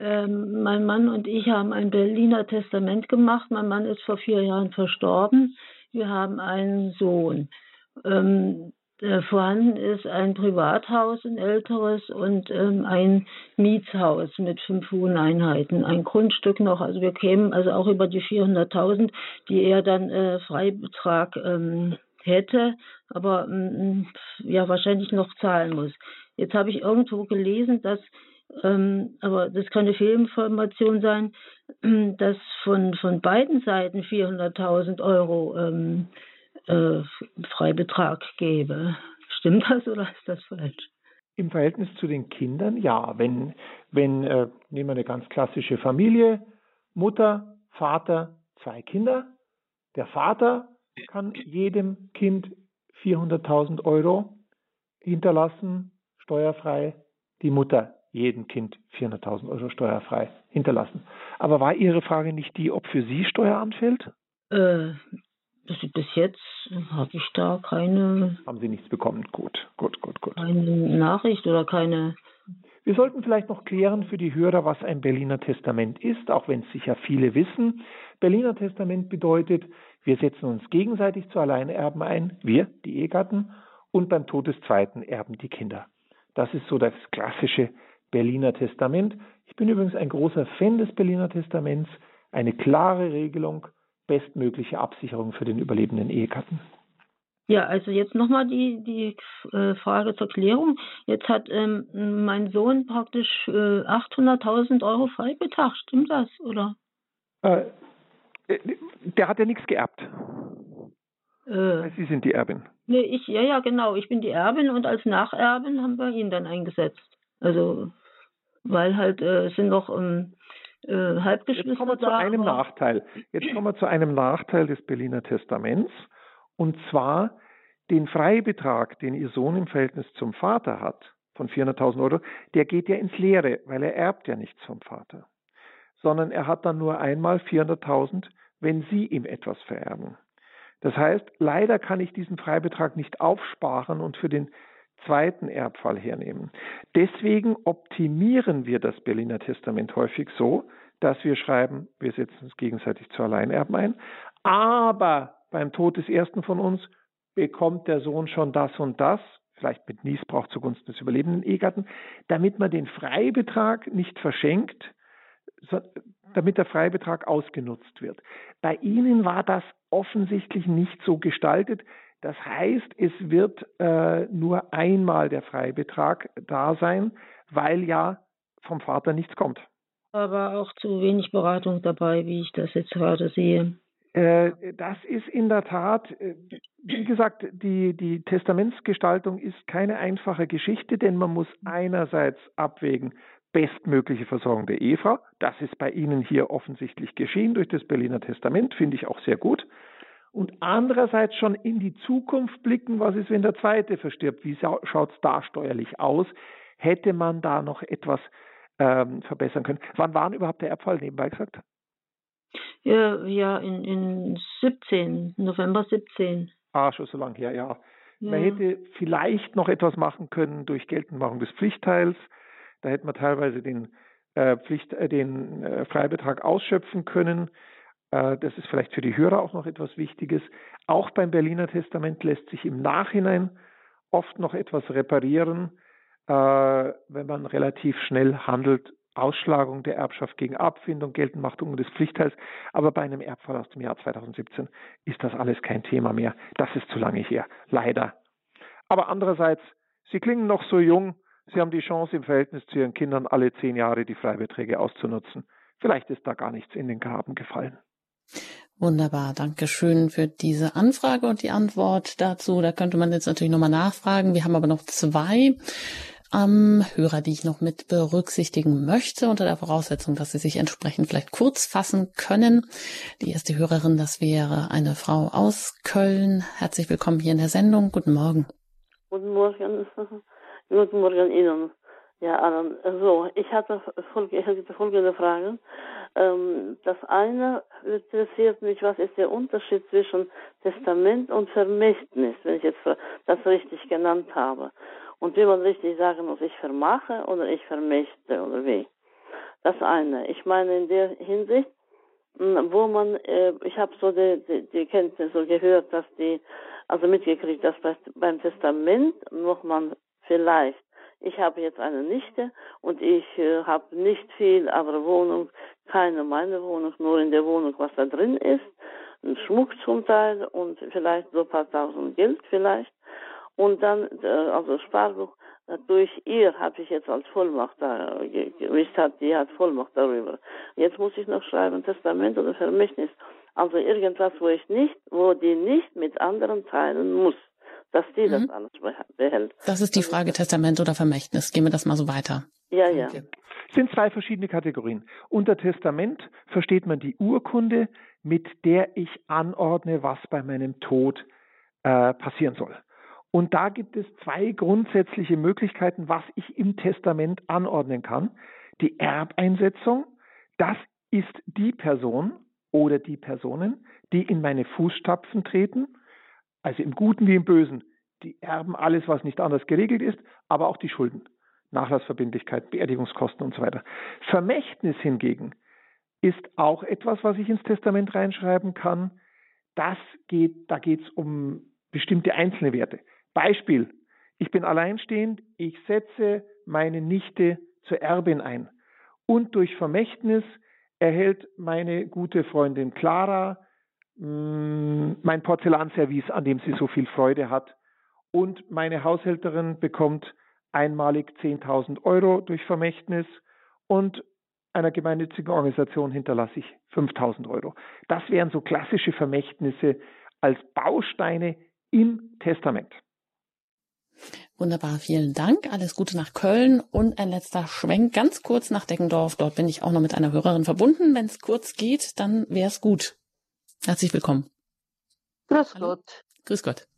Ähm, mein Mann und ich haben ein Berliner Testament gemacht. Mein Mann ist vor vier Jahren verstorben. Wir haben einen Sohn. Ähm, äh, vorhanden ist ein Privathaus, ein älteres und ähm, ein Mietshaus mit fünf Wohneinheiten, ein Grundstück noch. Also wir kämen also auch über die 400.000, die er dann äh, Freibetrag ähm, hätte, aber ähm, ja wahrscheinlich noch zahlen muss. Jetzt habe ich irgendwo gelesen, dass ähm, aber das kann eine Fehlinformation sein, *clears throat* dass von, von beiden Seiten 400.000 Euro ähm, äh, Freibetrag gebe. Stimmt das oder ist das falsch? Im Verhältnis zu den Kindern, ja. Wenn, wenn äh, nehmen wir eine ganz klassische Familie, Mutter, Vater, zwei Kinder. Der Vater kann jedem Kind 400.000 Euro hinterlassen, steuerfrei. Die Mutter jedem Kind 400.000 Euro steuerfrei hinterlassen. Aber war Ihre Frage nicht die, ob für Sie Steuer anfällt? Äh, bis, bis jetzt habe ich da keine. Haben Sie nichts bekommen? Gut, gut, gut, gut. Keine Nachricht oder keine. Wir sollten vielleicht noch klären für die Hörer, was ein Berliner Testament ist, auch wenn es sicher viele wissen. Berliner Testament bedeutet, wir setzen uns gegenseitig zu Alleinerben ein, wir, die Ehegatten, und beim Tod des Zweiten erben die Kinder. Das ist so das klassische Berliner Testament. Ich bin übrigens ein großer Fan des Berliner Testaments. Eine klare Regelung, bestmögliche Absicherung für den überlebenden Ehegatten. Ja, also jetzt nochmal die, die äh, Frage zur Klärung. Jetzt hat ähm, mein Sohn praktisch äh, 800.000 Euro Freibetrag. Stimmt das, oder? Äh, der hat ja nichts geerbt. Äh, Sie sind die Erbin. Nee, ich, ja, ja, genau. Ich bin die Erbin und als Nacherbin haben wir ihn dann eingesetzt. Also, weil halt äh, sind noch ähm, äh, Halbgeschwister Jetzt kommen wir zu einem Nachteil. Jetzt kommen wir zu einem Nachteil des Berliner Testaments. Und zwar den Freibetrag, den Ihr Sohn im Verhältnis zum Vater hat, von 400.000 Euro, der geht ja ins Leere, weil er erbt ja nichts vom Vater. Sondern er hat dann nur einmal 400.000, wenn Sie ihm etwas vererben. Das heißt, leider kann ich diesen Freibetrag nicht aufsparen und für den zweiten Erbfall hernehmen. Deswegen optimieren wir das Berliner Testament häufig so, dass wir schreiben, wir setzen uns gegenseitig zu Alleinerben ein, aber beim Tod des ersten von uns bekommt der Sohn schon das und das, vielleicht mit Niesbrauch zugunsten des überlebenden Ehegatten, damit man den Freibetrag nicht verschenkt, damit der Freibetrag ausgenutzt wird. Bei Ihnen war das offensichtlich nicht so gestaltet. Das heißt, es wird äh, nur einmal der Freibetrag da sein, weil ja vom Vater nichts kommt. Aber auch zu wenig Beratung dabei, wie ich das jetzt gerade sehe. Äh, das ist in der Tat, äh, wie gesagt, die, die Testamentsgestaltung ist keine einfache Geschichte, denn man muss einerseits abwägen, bestmögliche Versorgung der Ehefrau. Das ist bei Ihnen hier offensichtlich geschehen durch das Berliner Testament, finde ich auch sehr gut. Und andererseits schon in die Zukunft blicken, was ist, wenn der zweite verstirbt? Wie schaut es da steuerlich aus? Hätte man da noch etwas ähm, verbessern können? Wann war überhaupt der Erbfall nebenbei gesagt? Ja, ja in, in 17, November 17. Ah, schon so lange her, ja. ja. Man hätte vielleicht noch etwas machen können durch Geltendmachung des Pflichtteils. Da hätte man teilweise den, äh, Pflicht, äh, den äh, Freibetrag ausschöpfen können. Äh, das ist vielleicht für die Hörer auch noch etwas Wichtiges. Auch beim Berliner Testament lässt sich im Nachhinein oft noch etwas reparieren, äh, wenn man relativ schnell handelt Ausschlagung der Erbschaft gegen Abfindung, Geltendmachung des Pflichtteils. Aber bei einem Erbfall aus dem Jahr 2017 ist das alles kein Thema mehr. Das ist zu lange her, leider. Aber andererseits, Sie klingen noch so jung. Sie haben die Chance, im Verhältnis zu Ihren Kindern alle zehn Jahre die Freibeträge auszunutzen. Vielleicht ist da gar nichts in den Graben gefallen. Wunderbar, danke schön für diese Anfrage und die Antwort dazu. Da könnte man jetzt natürlich nochmal nachfragen. Wir haben aber noch zwei ähm, Hörer, die ich noch mit berücksichtigen möchte, unter der Voraussetzung, dass sie sich entsprechend vielleicht kurz fassen können. Die erste Hörerin, das wäre eine Frau aus Köln. Herzlich willkommen hier in der Sendung. Guten Morgen. Guten Morgen. *laughs* Guten Morgen Ihnen. Ja, Alan. So, ich hatte, folgende Fragen. Ähm, das eine interessiert mich, was ist der Unterschied zwischen Testament und Vermächtnis, wenn ich jetzt das richtig genannt habe. Und wie man richtig sagen muss, ich vermache oder ich vermächte oder wie. Das eine. Ich meine in der Hinsicht, hm, wo man, äh, ich habe so die, die, die Kenntnis so gehört, dass die, also mitgekriegt, dass bei, beim Testament noch man vielleicht, ich habe jetzt eine Nichte und ich äh, habe nicht viel, aber Wohnung, keine meine Wohnung, nur in der Wohnung, was da drin ist, ein Schmuck zum Teil und vielleicht so ein paar tausend Geld vielleicht. Und dann, äh, also Sparbuch, durch ihr habe ich jetzt als Vollmacht da, gewusst hat, die hat Vollmacht darüber. Jetzt muss ich noch schreiben, Testament oder Vermächtnis. Also irgendwas, wo ich nicht, wo die nicht mit anderen teilen muss, dass die mhm. das alles behält. Das ist die Frage Testament oder Vermächtnis. Gehen wir das mal so weiter. Ja, ja. Okay. Es sind zwei verschiedene Kategorien. Unter Testament versteht man die Urkunde, mit der ich anordne, was bei meinem Tod äh, passieren soll. Und da gibt es zwei grundsätzliche Möglichkeiten, was ich im Testament anordnen kann. Die Erbeinsetzung, das ist die Person oder die Personen, die in meine Fußstapfen treten, also im Guten wie im Bösen. Die erben alles, was nicht anders geregelt ist, aber auch die Schulden, Nachlassverbindlichkeit, Beerdigungskosten und so weiter. Vermächtnis hingegen ist auch etwas, was ich ins Testament reinschreiben kann. Das geht, da geht es um bestimmte einzelne Werte. Beispiel, ich bin alleinstehend, ich setze meine Nichte zur Erbin ein und durch Vermächtnis erhält meine gute Freundin Clara mein Porzellanservice, an dem sie so viel Freude hat und meine Haushälterin bekommt einmalig 10.000 Euro durch Vermächtnis und einer gemeinnützigen Organisation hinterlasse ich 5000 Euro. Das wären so klassische Vermächtnisse als Bausteine im Testament. Wunderbar, vielen Dank. Alles Gute nach Köln und ein letzter Schwenk ganz kurz nach Deggendorf. Dort bin ich auch noch mit einer Hörerin verbunden. Wenn es kurz geht, dann wäre es gut. Herzlich willkommen. Grüß Hallo. Gott. Grüß Gott.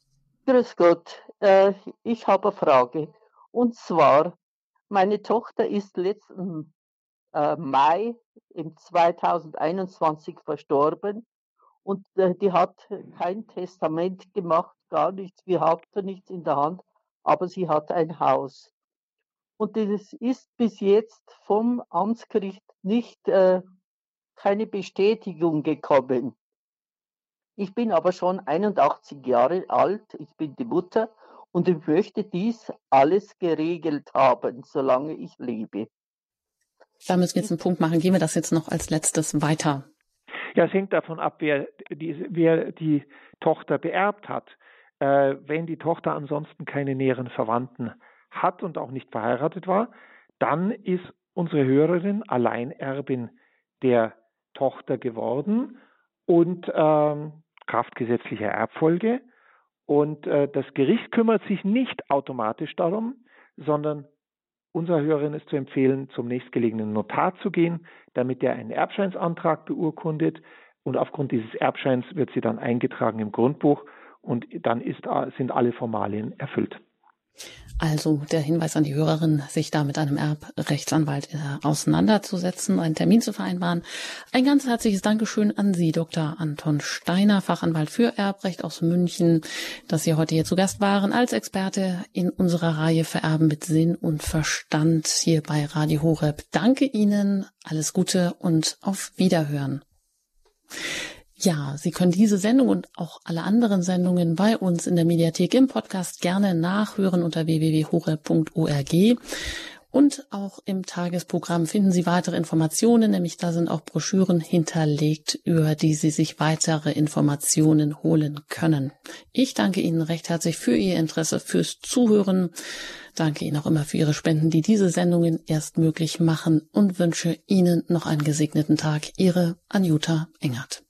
Grüß Gott. Äh, ich habe eine Frage. Und zwar, meine Tochter ist letzten äh, Mai im 2021 verstorben und äh, die hat kein Testament gemacht, gar nichts. Wir hatten nichts in der Hand aber sie hat ein Haus. Und es ist bis jetzt vom Amtsgericht nicht äh, keine Bestätigung gekommen. Ich bin aber schon 81 Jahre alt, ich bin die Mutter und ich möchte dies alles geregelt haben, solange ich lebe. Da müssen wir jetzt einen Punkt machen. Gehen wir das jetzt noch als letztes weiter. Ja, es hängt davon ab, wer die, wer die Tochter beerbt hat. Äh, wenn die Tochter ansonsten keine näheren Verwandten hat und auch nicht verheiratet war, dann ist unsere Hörerin Alleinerbin der Tochter geworden und ähm, Kraft gesetzlicher Erbfolge. Und äh, das Gericht kümmert sich nicht automatisch darum, sondern unserer Hörerin ist zu empfehlen, zum nächstgelegenen Notar zu gehen, damit er einen Erbscheinsantrag beurkundet. Und aufgrund dieses Erbscheins wird sie dann eingetragen im Grundbuch und dann ist, sind alle Formalien erfüllt. Also der Hinweis an die Hörerin, sich da mit einem Erbrechtsanwalt auseinanderzusetzen, einen Termin zu vereinbaren. Ein ganz herzliches Dankeschön an Sie, Dr. Anton Steiner, Fachanwalt für Erbrecht aus München, dass Sie heute hier zu Gast waren als Experte in unserer Reihe Vererben mit Sinn und Verstand hier bei Radio Horeb. Danke Ihnen, alles Gute und auf Wiederhören. Ja, Sie können diese Sendung und auch alle anderen Sendungen bei uns in der Mediathek im Podcast gerne nachhören unter www.hore.org. Und auch im Tagesprogramm finden Sie weitere Informationen, nämlich da sind auch Broschüren hinterlegt, über die Sie sich weitere Informationen holen können. Ich danke Ihnen recht herzlich für Ihr Interesse, fürs Zuhören. Danke Ihnen auch immer für Ihre Spenden, die diese Sendungen erst möglich machen und wünsche Ihnen noch einen gesegneten Tag. Ihre Anjuta Engert.